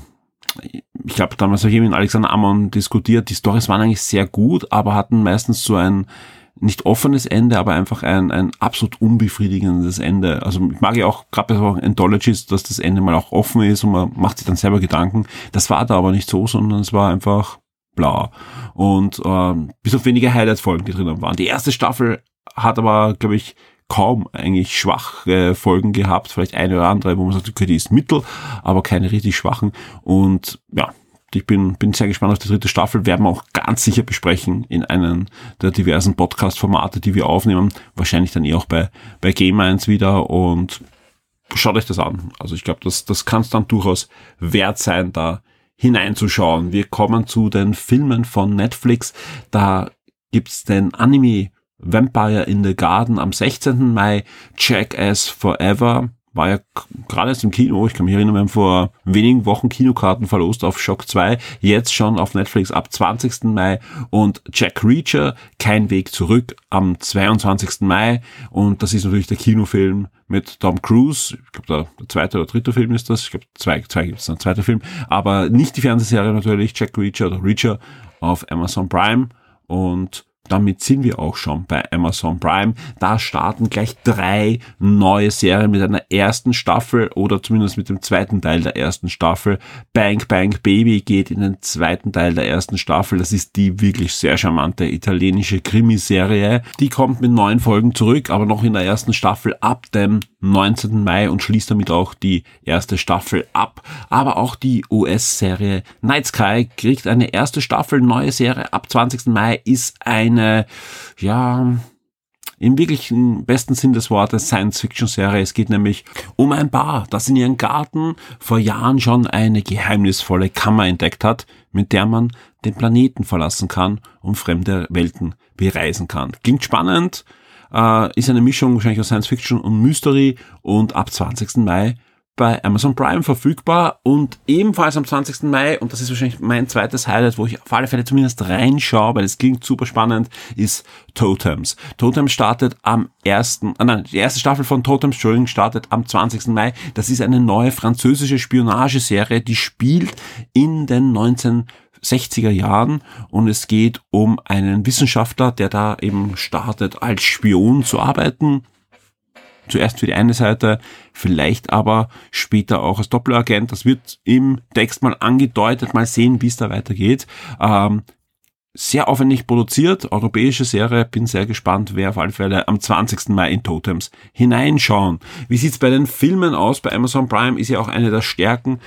ich habe damals auch eben mit Alexander Amon diskutiert, die Stories waren eigentlich sehr gut, aber hatten meistens so ein nicht offenes Ende, aber einfach ein, ein absolut unbefriedigendes Ende. Also ich mag ja auch gerade bei so Anthologies, dass das Ende mal auch offen ist und man macht sich dann selber Gedanken. Das war da aber nicht so, sondern es war einfach bla. Und ähm, bis auf wenige Highlight-Folgen, die drinnen waren. Die erste Staffel hat aber, glaube ich, kaum eigentlich schwache Folgen gehabt, vielleicht eine oder andere, wo man sagt, okay, die ist mittel, aber keine richtig schwachen. Und ja, ich bin, bin sehr gespannt auf die dritte Staffel, werden wir auch ganz sicher besprechen in einem der diversen Podcast-Formate, die wir aufnehmen. Wahrscheinlich dann eh auch bei, bei Game 1 wieder und schaut euch das an. Also ich glaube, das, das kann es dann durchaus wert sein, da hineinzuschauen. Wir kommen zu den Filmen von Netflix. Da gibt's den Anime Vampire in the Garden am 16. Mai, Jackass Forever, war ja gerade erst im Kino, ich kann mich erinnern, wir haben vor wenigen Wochen Kinokarten verlost auf Shock 2, jetzt schon auf Netflix ab 20. Mai. Und Jack Reacher, Kein Weg zurück am 22. Mai. Und das ist natürlich der Kinofilm mit Tom Cruise, ich glaube der, zweite oder dritte Film ist das, ich glaube zwei, zwei gibt es, ein zweiter Film, aber nicht die Fernsehserie natürlich, Jack Reacher oder Reacher auf Amazon Prime. Und damit sind wir auch schon bei Amazon Prime. Da starten gleich drei neue Serien mit einer ersten Staffel oder zumindest mit dem zweiten Teil der ersten Staffel. Bang Bang Baby geht in den zweiten Teil der ersten Staffel. Das ist die wirklich sehr charmante italienische Krimiserie. Die kommt mit neun Folgen zurück, aber noch in der ersten Staffel ab dem 19. Mai und schließt damit auch die erste Staffel ab. Aber auch die US-Serie Night Sky kriegt eine erste Staffel, neue Serie ab 20. Mai ist eine, ja, im wirklichen besten Sinn des Wortes Science-Fiction-Serie. Es geht nämlich um ein Paar, das in ihrem Garten vor Jahren schon eine geheimnisvolle Kammer entdeckt hat, mit der man den Planeten verlassen kann und fremde Welten bereisen kann. Klingt spannend, äh, ist eine Mischung wahrscheinlich aus Science-Fiction und Mystery und ab 20. Mai bei Amazon Prime verfügbar und ebenfalls am 20. Mai, und das ist wahrscheinlich mein zweites Highlight, wo ich auf alle Fälle zumindest reinschaue, weil es klingt super spannend, ist Totems. Totems startet am ersten, äh nein, die erste Staffel von Totems, Entschuldigung, startet am 20. Mai. Das ist eine neue französische Spionageserie, die spielt in den 1960er Jahren und es geht um einen Wissenschaftler, der da eben startet, als Spion zu arbeiten zuerst für die eine Seite, vielleicht aber später auch als Doppelagent. Das wird im Text mal angedeutet, mal sehen, wie es da weitergeht. Ähm, sehr aufwendig produziert, europäische Serie, bin sehr gespannt, wer auf alle Fälle am 20. Mai in Totems hineinschauen. Wie sieht's bei den Filmen aus? Bei Amazon Prime ist ja auch eine der Stärken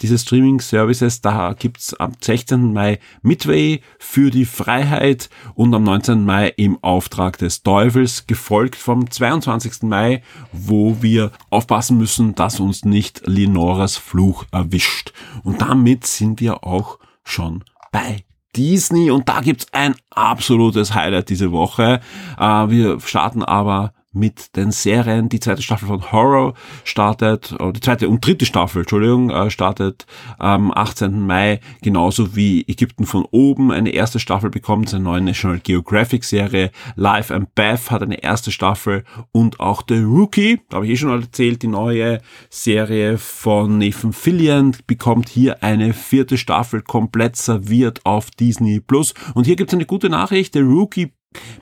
dieses Streaming-Services. Da gibt's am 16. Mai Midway für die Freiheit und am 19. Mai im Auftrag des Teufels, gefolgt vom 22. Mai, wo wir aufpassen müssen, dass uns nicht Lenoras Fluch erwischt. Und damit sind wir auch schon bei Disney und da gibt's ein absolutes Highlight diese Woche. Äh, wir starten aber mit den Serien. Die zweite Staffel von Horror startet, oder die zweite und dritte Staffel, Entschuldigung, äh, startet am 18. Mai, genauso wie Ägypten von oben eine erste Staffel bekommt, eine neue National Geographic Serie. Life and Beth hat eine erste Staffel und auch The Rookie, da habe ich eh schon erzählt, die neue Serie von Nathan Fillion bekommt hier eine vierte Staffel komplett serviert auf Disney Plus. Und hier gibt es eine gute Nachricht, The Rookie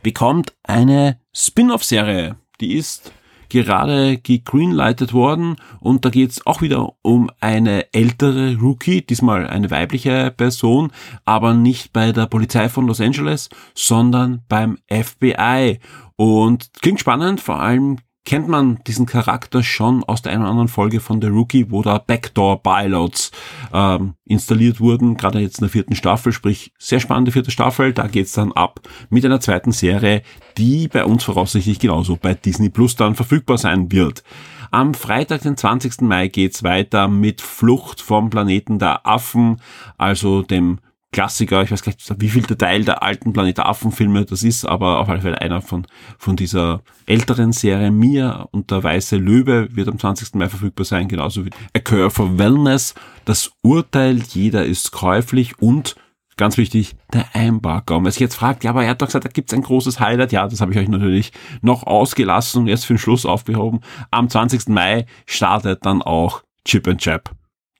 bekommt eine Spin-off-Serie die ist gerade gegreenlightet worden und da geht es auch wieder um eine ältere Rookie, diesmal eine weibliche Person, aber nicht bei der Polizei von Los Angeles, sondern beim FBI. Und klingt spannend, vor allem kennt man diesen Charakter schon aus der einen oder anderen Folge von The Rookie, wo da Backdoor-Pilots ähm, installiert wurden, gerade jetzt in der vierten Staffel, sprich sehr spannende vierte Staffel, da geht's dann ab mit einer zweiten Serie, die bei uns voraussichtlich genauso bei Disney Plus dann verfügbar sein wird. Am Freitag, den 20. Mai, geht's weiter mit Flucht vom Planeten der Affen, also dem Klassiker, ich weiß gar nicht, wie viel der Teil der alten Planet Affen-Filme das ist, aber auf jeden Fall einer von, von dieser älteren Serie. Mia und der Weiße Löwe wird am 20. Mai verfügbar sein, genauso wie A Cure for Wellness. Das Urteil, jeder ist käuflich und ganz wichtig, der Einbarker. Und wer sich jetzt fragt, ja, aber er hat doch gesagt, da gibt's ein großes Highlight. Ja, das habe ich euch natürlich noch ausgelassen und erst für den Schluss aufgehoben. Am 20. Mai startet dann auch Chip and Chap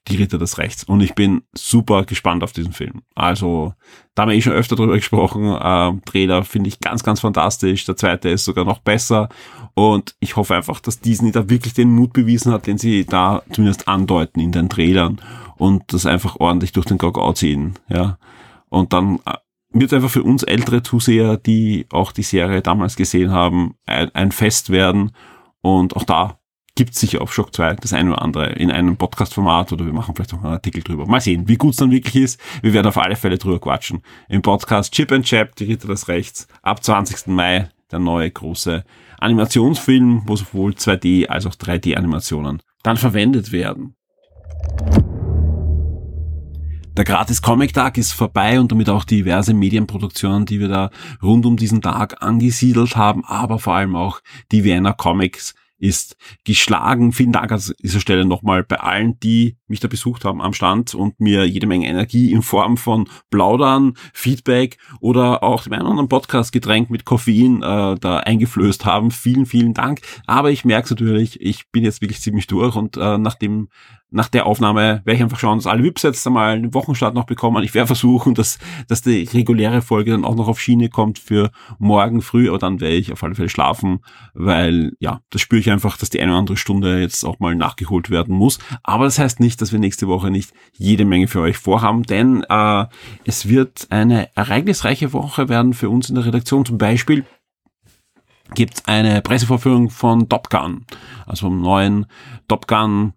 die Ritter des Rechts. Und ich bin super gespannt auf diesen Film. Also, da haben wir eh schon öfter drüber gesprochen. Ähm, Trailer finde ich ganz, ganz fantastisch. Der zweite ist sogar noch besser. Und ich hoffe einfach, dass Disney da wirklich den Mut bewiesen hat, den sie da zumindest andeuten in den Trailern und das einfach ordentlich durch den Gogau ziehen. Ja. Und dann äh, wird einfach für uns ältere Zuseher, die auch die Serie damals gesehen haben, ein, ein Fest werden. Und auch da gibt sicher auf Shock 2 das eine oder andere in einem Podcast-Format oder wir machen vielleicht auch einen Artikel drüber. Mal sehen, wie gut es dann wirklich ist. Wir werden auf alle Fälle drüber quatschen. Im Podcast Chip and Chap, die Ritter des Rechts, ab 20. Mai der neue große Animationsfilm, wo sowohl 2D als auch 3D-Animationen dann verwendet werden. Der gratis Comic Tag ist vorbei und damit auch diverse Medienproduktionen, die wir da rund um diesen Tag angesiedelt haben, aber vor allem auch die Vienna Comics ist geschlagen. Vielen Dank an dieser Stelle nochmal bei allen, die mich da besucht haben am Stand und mir jede Menge Energie in Form von Plaudern, Feedback oder auch dem einen oder anderen Podcast-Getränk mit Koffein äh, da eingeflößt haben. Vielen, vielen Dank. Aber ich merke natürlich, ich bin jetzt wirklich ziemlich durch und äh, nachdem nach der Aufnahme werde ich einfach schauen, dass alle Vips jetzt einmal einen Wochenstart noch bekommen. Ich werde versuchen, dass, dass die reguläre Folge dann auch noch auf Schiene kommt für morgen früh, aber dann werde ich auf alle Fälle schlafen, weil ja, das spüre ich einfach, dass die eine oder andere Stunde jetzt auch mal nachgeholt werden muss. Aber das heißt nicht, dass wir nächste Woche nicht jede Menge für euch vorhaben, denn äh, es wird eine ereignisreiche Woche werden für uns in der Redaktion. Zum Beispiel gibt es eine Pressevorführung von Top Gun, also vom neuen Top Gun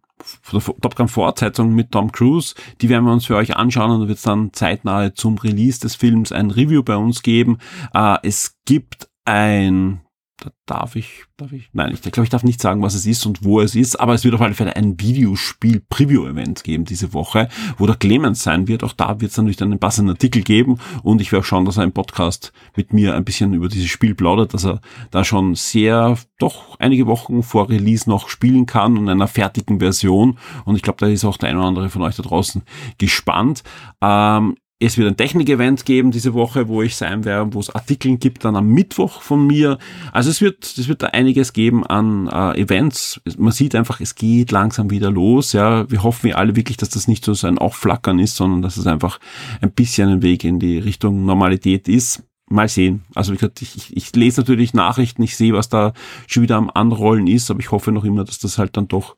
Top Gun Fortsetzung mit Tom Cruise. Die werden wir uns für euch anschauen und wird es dann zeitnah zum Release des Films ein Review bei uns geben. Äh, es gibt ein da darf ich, darf ich, nein, ich glaube, ich darf nicht sagen, was es ist und wo es ist, aber es wird auf alle Fälle ein Videospiel-Preview-Event geben diese Woche, wo der Clemens sein wird. Auch da wird es natürlich dann einen passenden Artikel geben und ich werde auch schauen, dass er im Podcast mit mir ein bisschen über dieses Spiel plaudert, dass er da schon sehr, doch einige Wochen vor Release noch spielen kann und in einer fertigen Version. Und ich glaube, da ist auch der eine oder andere von euch da draußen gespannt. Ähm, es wird ein Technik-Event geben diese Woche, wo ich sein werde, wo es Artikeln gibt, dann am Mittwoch von mir. Also es wird, es wird da einiges geben an äh, Events. Man sieht einfach, es geht langsam wieder los. Ja, wir hoffen wir alle wirklich, dass das nicht so ein Aufflackern ist, sondern dass es einfach ein bisschen ein Weg in die Richtung Normalität ist. Mal sehen. Also wie gesagt, ich, ich, ich lese natürlich Nachrichten, ich sehe, was da schon wieder am Anrollen ist, aber ich hoffe noch immer, dass das halt dann doch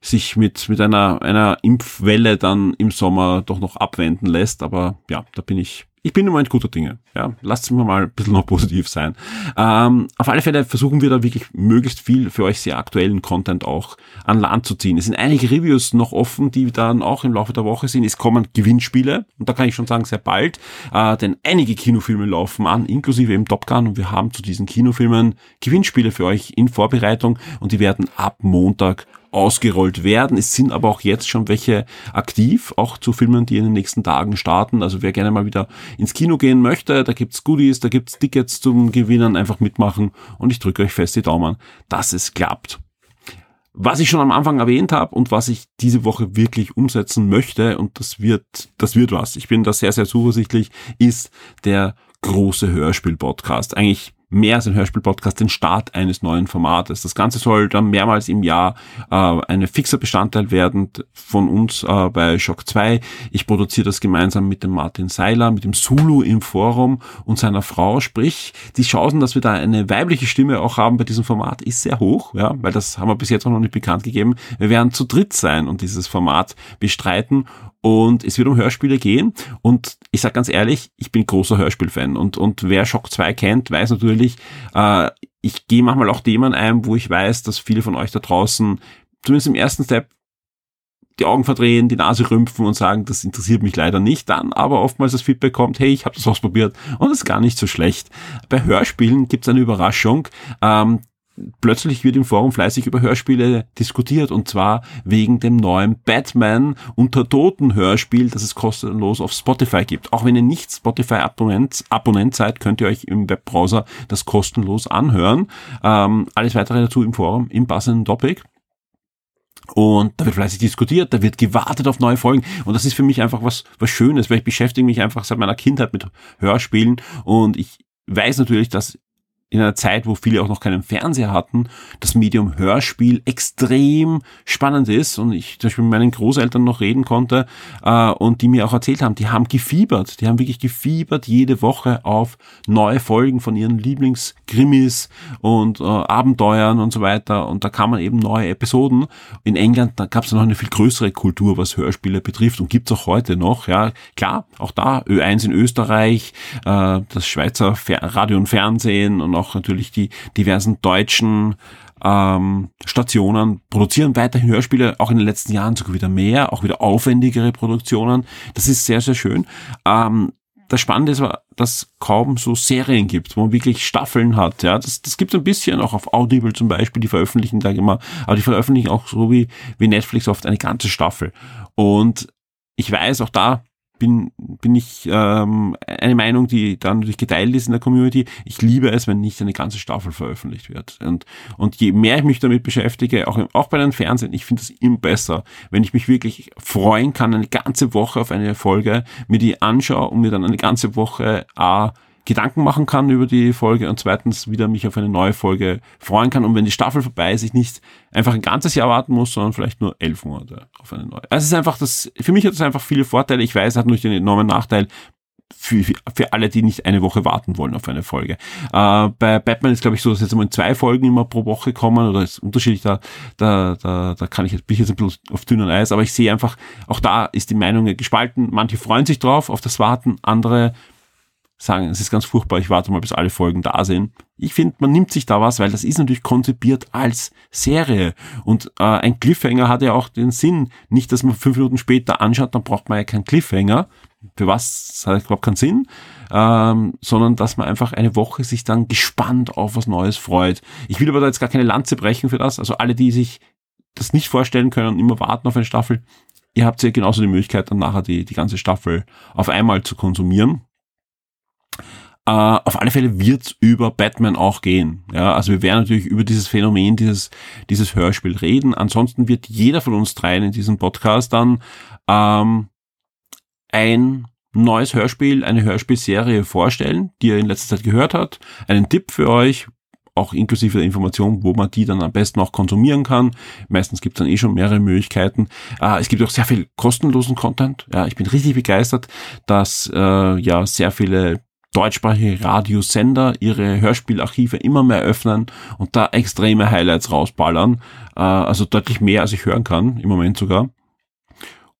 sich mit, mit einer, einer Impfwelle dann im Sommer doch noch abwenden lässt. Aber ja, da bin ich, ich bin im Moment guter Dinge. Ja, lasst mir mal ein bisschen noch positiv sein. Ähm, auf alle Fälle versuchen wir da wirklich möglichst viel für euch sehr aktuellen Content auch an Land zu ziehen. Es sind einige Reviews noch offen, die dann auch im Laufe der Woche sind. Es kommen Gewinnspiele und da kann ich schon sagen, sehr bald, äh, denn einige Kinofilme laufen an, inklusive im Top Gun und wir haben zu diesen Kinofilmen Gewinnspiele für euch in Vorbereitung und die werden ab Montag ausgerollt werden. Es sind aber auch jetzt schon welche aktiv, auch zu Filmen, die in den nächsten Tagen starten. Also wer gerne mal wieder ins Kino gehen möchte, da gibt's Goodies, da gibt's Tickets zum Gewinnen, einfach mitmachen und ich drücke euch fest die Daumen, dass es klappt. Was ich schon am Anfang erwähnt habe und was ich diese Woche wirklich umsetzen möchte, und das wird, das wird was. Ich bin da sehr, sehr zuversichtlich, ist der große Hörspiel-Podcast. Eigentlich mehr als ein Hörspiel-Podcast den Start eines neuen Formates. Das Ganze soll dann mehrmals im Jahr äh, eine fixer Bestandteil werden von uns äh, bei Shock 2. Ich produziere das gemeinsam mit dem Martin Seiler, mit dem Sulu im Forum und seiner Frau. Sprich, die Chancen, dass wir da eine weibliche Stimme auch haben bei diesem Format, ist sehr hoch, ja, weil das haben wir bis jetzt auch noch nicht bekannt gegeben. Wir werden zu dritt sein und dieses Format bestreiten und es wird um Hörspiele gehen. Und ich sage ganz ehrlich, ich bin großer Hörspielfan. Und, und wer Shock 2 kennt, weiß natürlich, äh, ich gehe manchmal auch Themen ein, wo ich weiß, dass viele von euch da draußen, zumindest im ersten Step, die Augen verdrehen, die Nase rümpfen und sagen, das interessiert mich leider nicht, dann aber oftmals das Feedback kommt, hey, ich habe das ausprobiert und das ist gar nicht so schlecht. Bei Hörspielen gibt es eine Überraschung, ähm, plötzlich wird im Forum fleißig über Hörspiele diskutiert und zwar wegen dem neuen Batman unter Toten Hörspiel, das es kostenlos auf Spotify gibt. Auch wenn ihr nicht Spotify Abonnent, Abonnent seid, könnt ihr euch im Webbrowser das kostenlos anhören. Ähm, alles weitere dazu im Forum im passenden Topic. Und da wird fleißig diskutiert, da wird gewartet auf neue Folgen. Und das ist für mich einfach was, was Schönes, weil ich beschäftige mich einfach seit meiner Kindheit mit Hörspielen und ich weiß natürlich, dass in einer Zeit, wo viele auch noch keinen Fernseher hatten, das Medium Hörspiel extrem spannend ist und ich zum Beispiel mit meinen Großeltern noch reden konnte äh, und die mir auch erzählt haben, die haben gefiebert, die haben wirklich gefiebert jede Woche auf neue Folgen von ihren Lieblingskrimis und äh, Abenteuern und so weiter und da kann man eben neue Episoden. In England, da gab es noch eine viel größere Kultur, was Hörspiele betrifft und gibt's auch heute noch. Ja, klar, auch da Ö1 in Österreich, äh, das Schweizer Fer Radio und Fernsehen und auch natürlich die diversen deutschen ähm, Stationen produzieren weiterhin Hörspiele, auch in den letzten Jahren sogar wieder mehr, auch wieder aufwendigere Produktionen. Das ist sehr, sehr schön. Ähm, das Spannende ist aber, dass kaum so Serien gibt, wo man wirklich Staffeln hat. Ja, das, das gibt es ein bisschen auch auf Audible zum Beispiel, die veröffentlichen da immer, aber die veröffentlichen auch so wie, wie Netflix oft eine ganze Staffel. Und ich weiß, auch da bin, bin ich ähm, eine Meinung, die dann natürlich geteilt ist in der Community. Ich liebe es, wenn nicht eine ganze Staffel veröffentlicht wird. Und, und je mehr ich mich damit beschäftige, auch, auch bei den Fernsehen, ich finde es immer besser, wenn ich mich wirklich freuen kann, eine ganze Woche auf eine Folge, mir die anschaue und mir dann eine ganze Woche A, Gedanken machen kann über die Folge und zweitens wieder mich auf eine neue Folge freuen kann und wenn die Staffel vorbei ist, ich nicht einfach ein ganzes Jahr warten muss, sondern vielleicht nur elf Monate auf eine neue. Also es ist einfach das, für mich hat es einfach viele Vorteile. Ich weiß, es hat nur den enormen Nachteil, für, für alle, die nicht eine Woche warten wollen auf eine Folge. Äh, bei Batman ist glaube ich so, dass jetzt immer zwei Folgen immer pro Woche kommen oder ist unterschiedlich, da, da, da, da kann ich jetzt, bin ich jetzt ein bisschen auf dünnem Eis, aber ich sehe einfach, auch da ist die Meinung gespalten. Manche freuen sich drauf, auf das Warten, andere sagen, es ist ganz furchtbar, ich warte mal, bis alle Folgen da sind. Ich finde, man nimmt sich da was, weil das ist natürlich konzipiert als Serie. Und äh, ein Cliffhanger hat ja auch den Sinn, nicht, dass man fünf Minuten später anschaut, dann braucht man ja keinen Cliffhanger. Für was hat überhaupt keinen Sinn, ähm, sondern dass man einfach eine Woche sich dann gespannt auf was Neues freut. Ich will aber da jetzt gar keine Lanze brechen für das. Also alle, die sich das nicht vorstellen können und immer warten auf eine Staffel, ihr habt ja genauso die Möglichkeit, dann nachher die, die ganze Staffel auf einmal zu konsumieren. Äh, auf alle Fälle wird's über Batman auch gehen. Ja, also wir werden natürlich über dieses Phänomen, dieses, dieses Hörspiel reden. Ansonsten wird jeder von uns dreien in diesem Podcast dann ähm, ein neues Hörspiel, eine Hörspielserie vorstellen, die er in letzter Zeit gehört hat. Einen Tipp für euch, auch inklusive der Information, wo man die dann am besten auch konsumieren kann. Meistens gibt es dann eh schon mehrere Möglichkeiten. Äh, es gibt auch sehr viel kostenlosen Content. Ja, ich bin richtig begeistert, dass äh, ja sehr viele deutschsprachige Radiosender ihre Hörspielarchive immer mehr öffnen und da extreme Highlights rausballern. Äh, also deutlich mehr, als ich hören kann, im Moment sogar.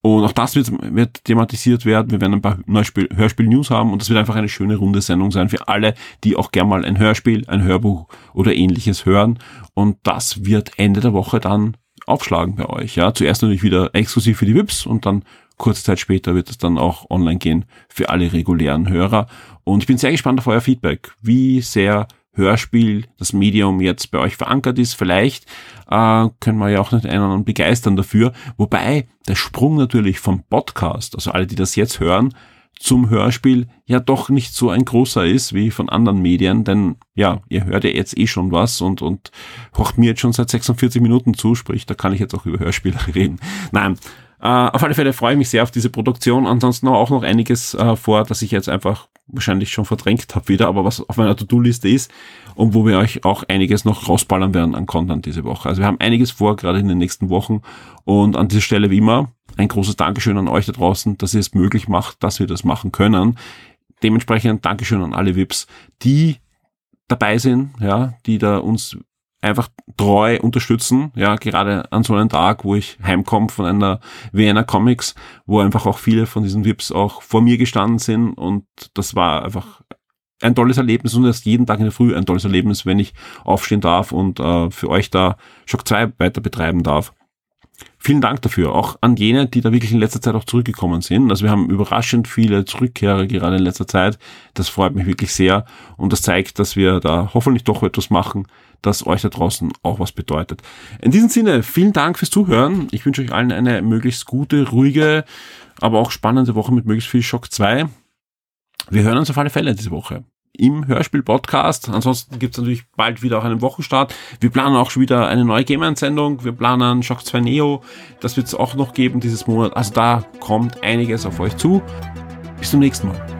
Und auch das wird, wird thematisiert werden. Wir werden ein paar Hörspiel-News haben und das wird einfach eine schöne runde Sendung sein für alle, die auch gern mal ein Hörspiel, ein Hörbuch oder ähnliches hören. Und das wird Ende der Woche dann aufschlagen bei euch. Ja, zuerst natürlich wieder exklusiv für die VIPs und dann kurze Zeit später wird es dann auch online gehen für alle regulären Hörer. Und ich bin sehr gespannt auf euer Feedback, wie sehr Hörspiel, das Medium jetzt bei euch verankert ist. Vielleicht äh, können wir ja auch nicht einen anderen begeistern dafür. Wobei der Sprung natürlich vom Podcast, also alle, die das jetzt hören, zum Hörspiel ja doch nicht so ein großer ist wie von anderen Medien, denn ja, ihr hört ja jetzt eh schon was und, und hocht mir jetzt schon seit 46 Minuten zu, sprich, da kann ich jetzt auch über Hörspiele reden. Nein, auf alle Fälle freue ich mich sehr auf diese Produktion. Ansonsten auch noch einiges äh, vor, dass ich jetzt einfach wahrscheinlich schon verdrängt habe wieder, aber was auf meiner To-Do-Liste ist und wo wir euch auch einiges noch rausballern werden an Content diese Woche. Also wir haben einiges vor, gerade in den nächsten Wochen. Und an dieser Stelle wie immer ein großes Dankeschön an euch da draußen, dass ihr es möglich macht, dass wir das machen können. Dementsprechend Dankeschön an alle VIPs, die dabei sind, ja, die da uns einfach treu unterstützen, ja, gerade an so einem Tag, wo ich heimkomme von einer Vienna Comics, wo einfach auch viele von diesen VIPs auch vor mir gestanden sind und das war einfach ein tolles Erlebnis und erst jeden Tag in der Früh ein tolles Erlebnis, wenn ich aufstehen darf und äh, für euch da Shock 2 weiter betreiben darf. Vielen Dank dafür, auch an jene, die da wirklich in letzter Zeit auch zurückgekommen sind. Also wir haben überraschend viele Zurückkehrer gerade in letzter Zeit. Das freut mich wirklich sehr und das zeigt, dass wir da hoffentlich doch etwas machen, das euch da draußen auch was bedeutet. In diesem Sinne, vielen Dank fürs Zuhören. Ich wünsche euch allen eine möglichst gute, ruhige, aber auch spannende Woche mit möglichst viel Schock 2. Wir hören uns auf alle Fälle diese Woche im Hörspiel-Podcast. Ansonsten gibt es natürlich bald wieder auch einen Wochenstart. Wir planen auch schon wieder eine neue Game-Sendung. Wir planen Shock 2 Neo. Das wird es auch noch geben dieses Monat. Also da kommt einiges auf euch zu. Bis zum nächsten Mal.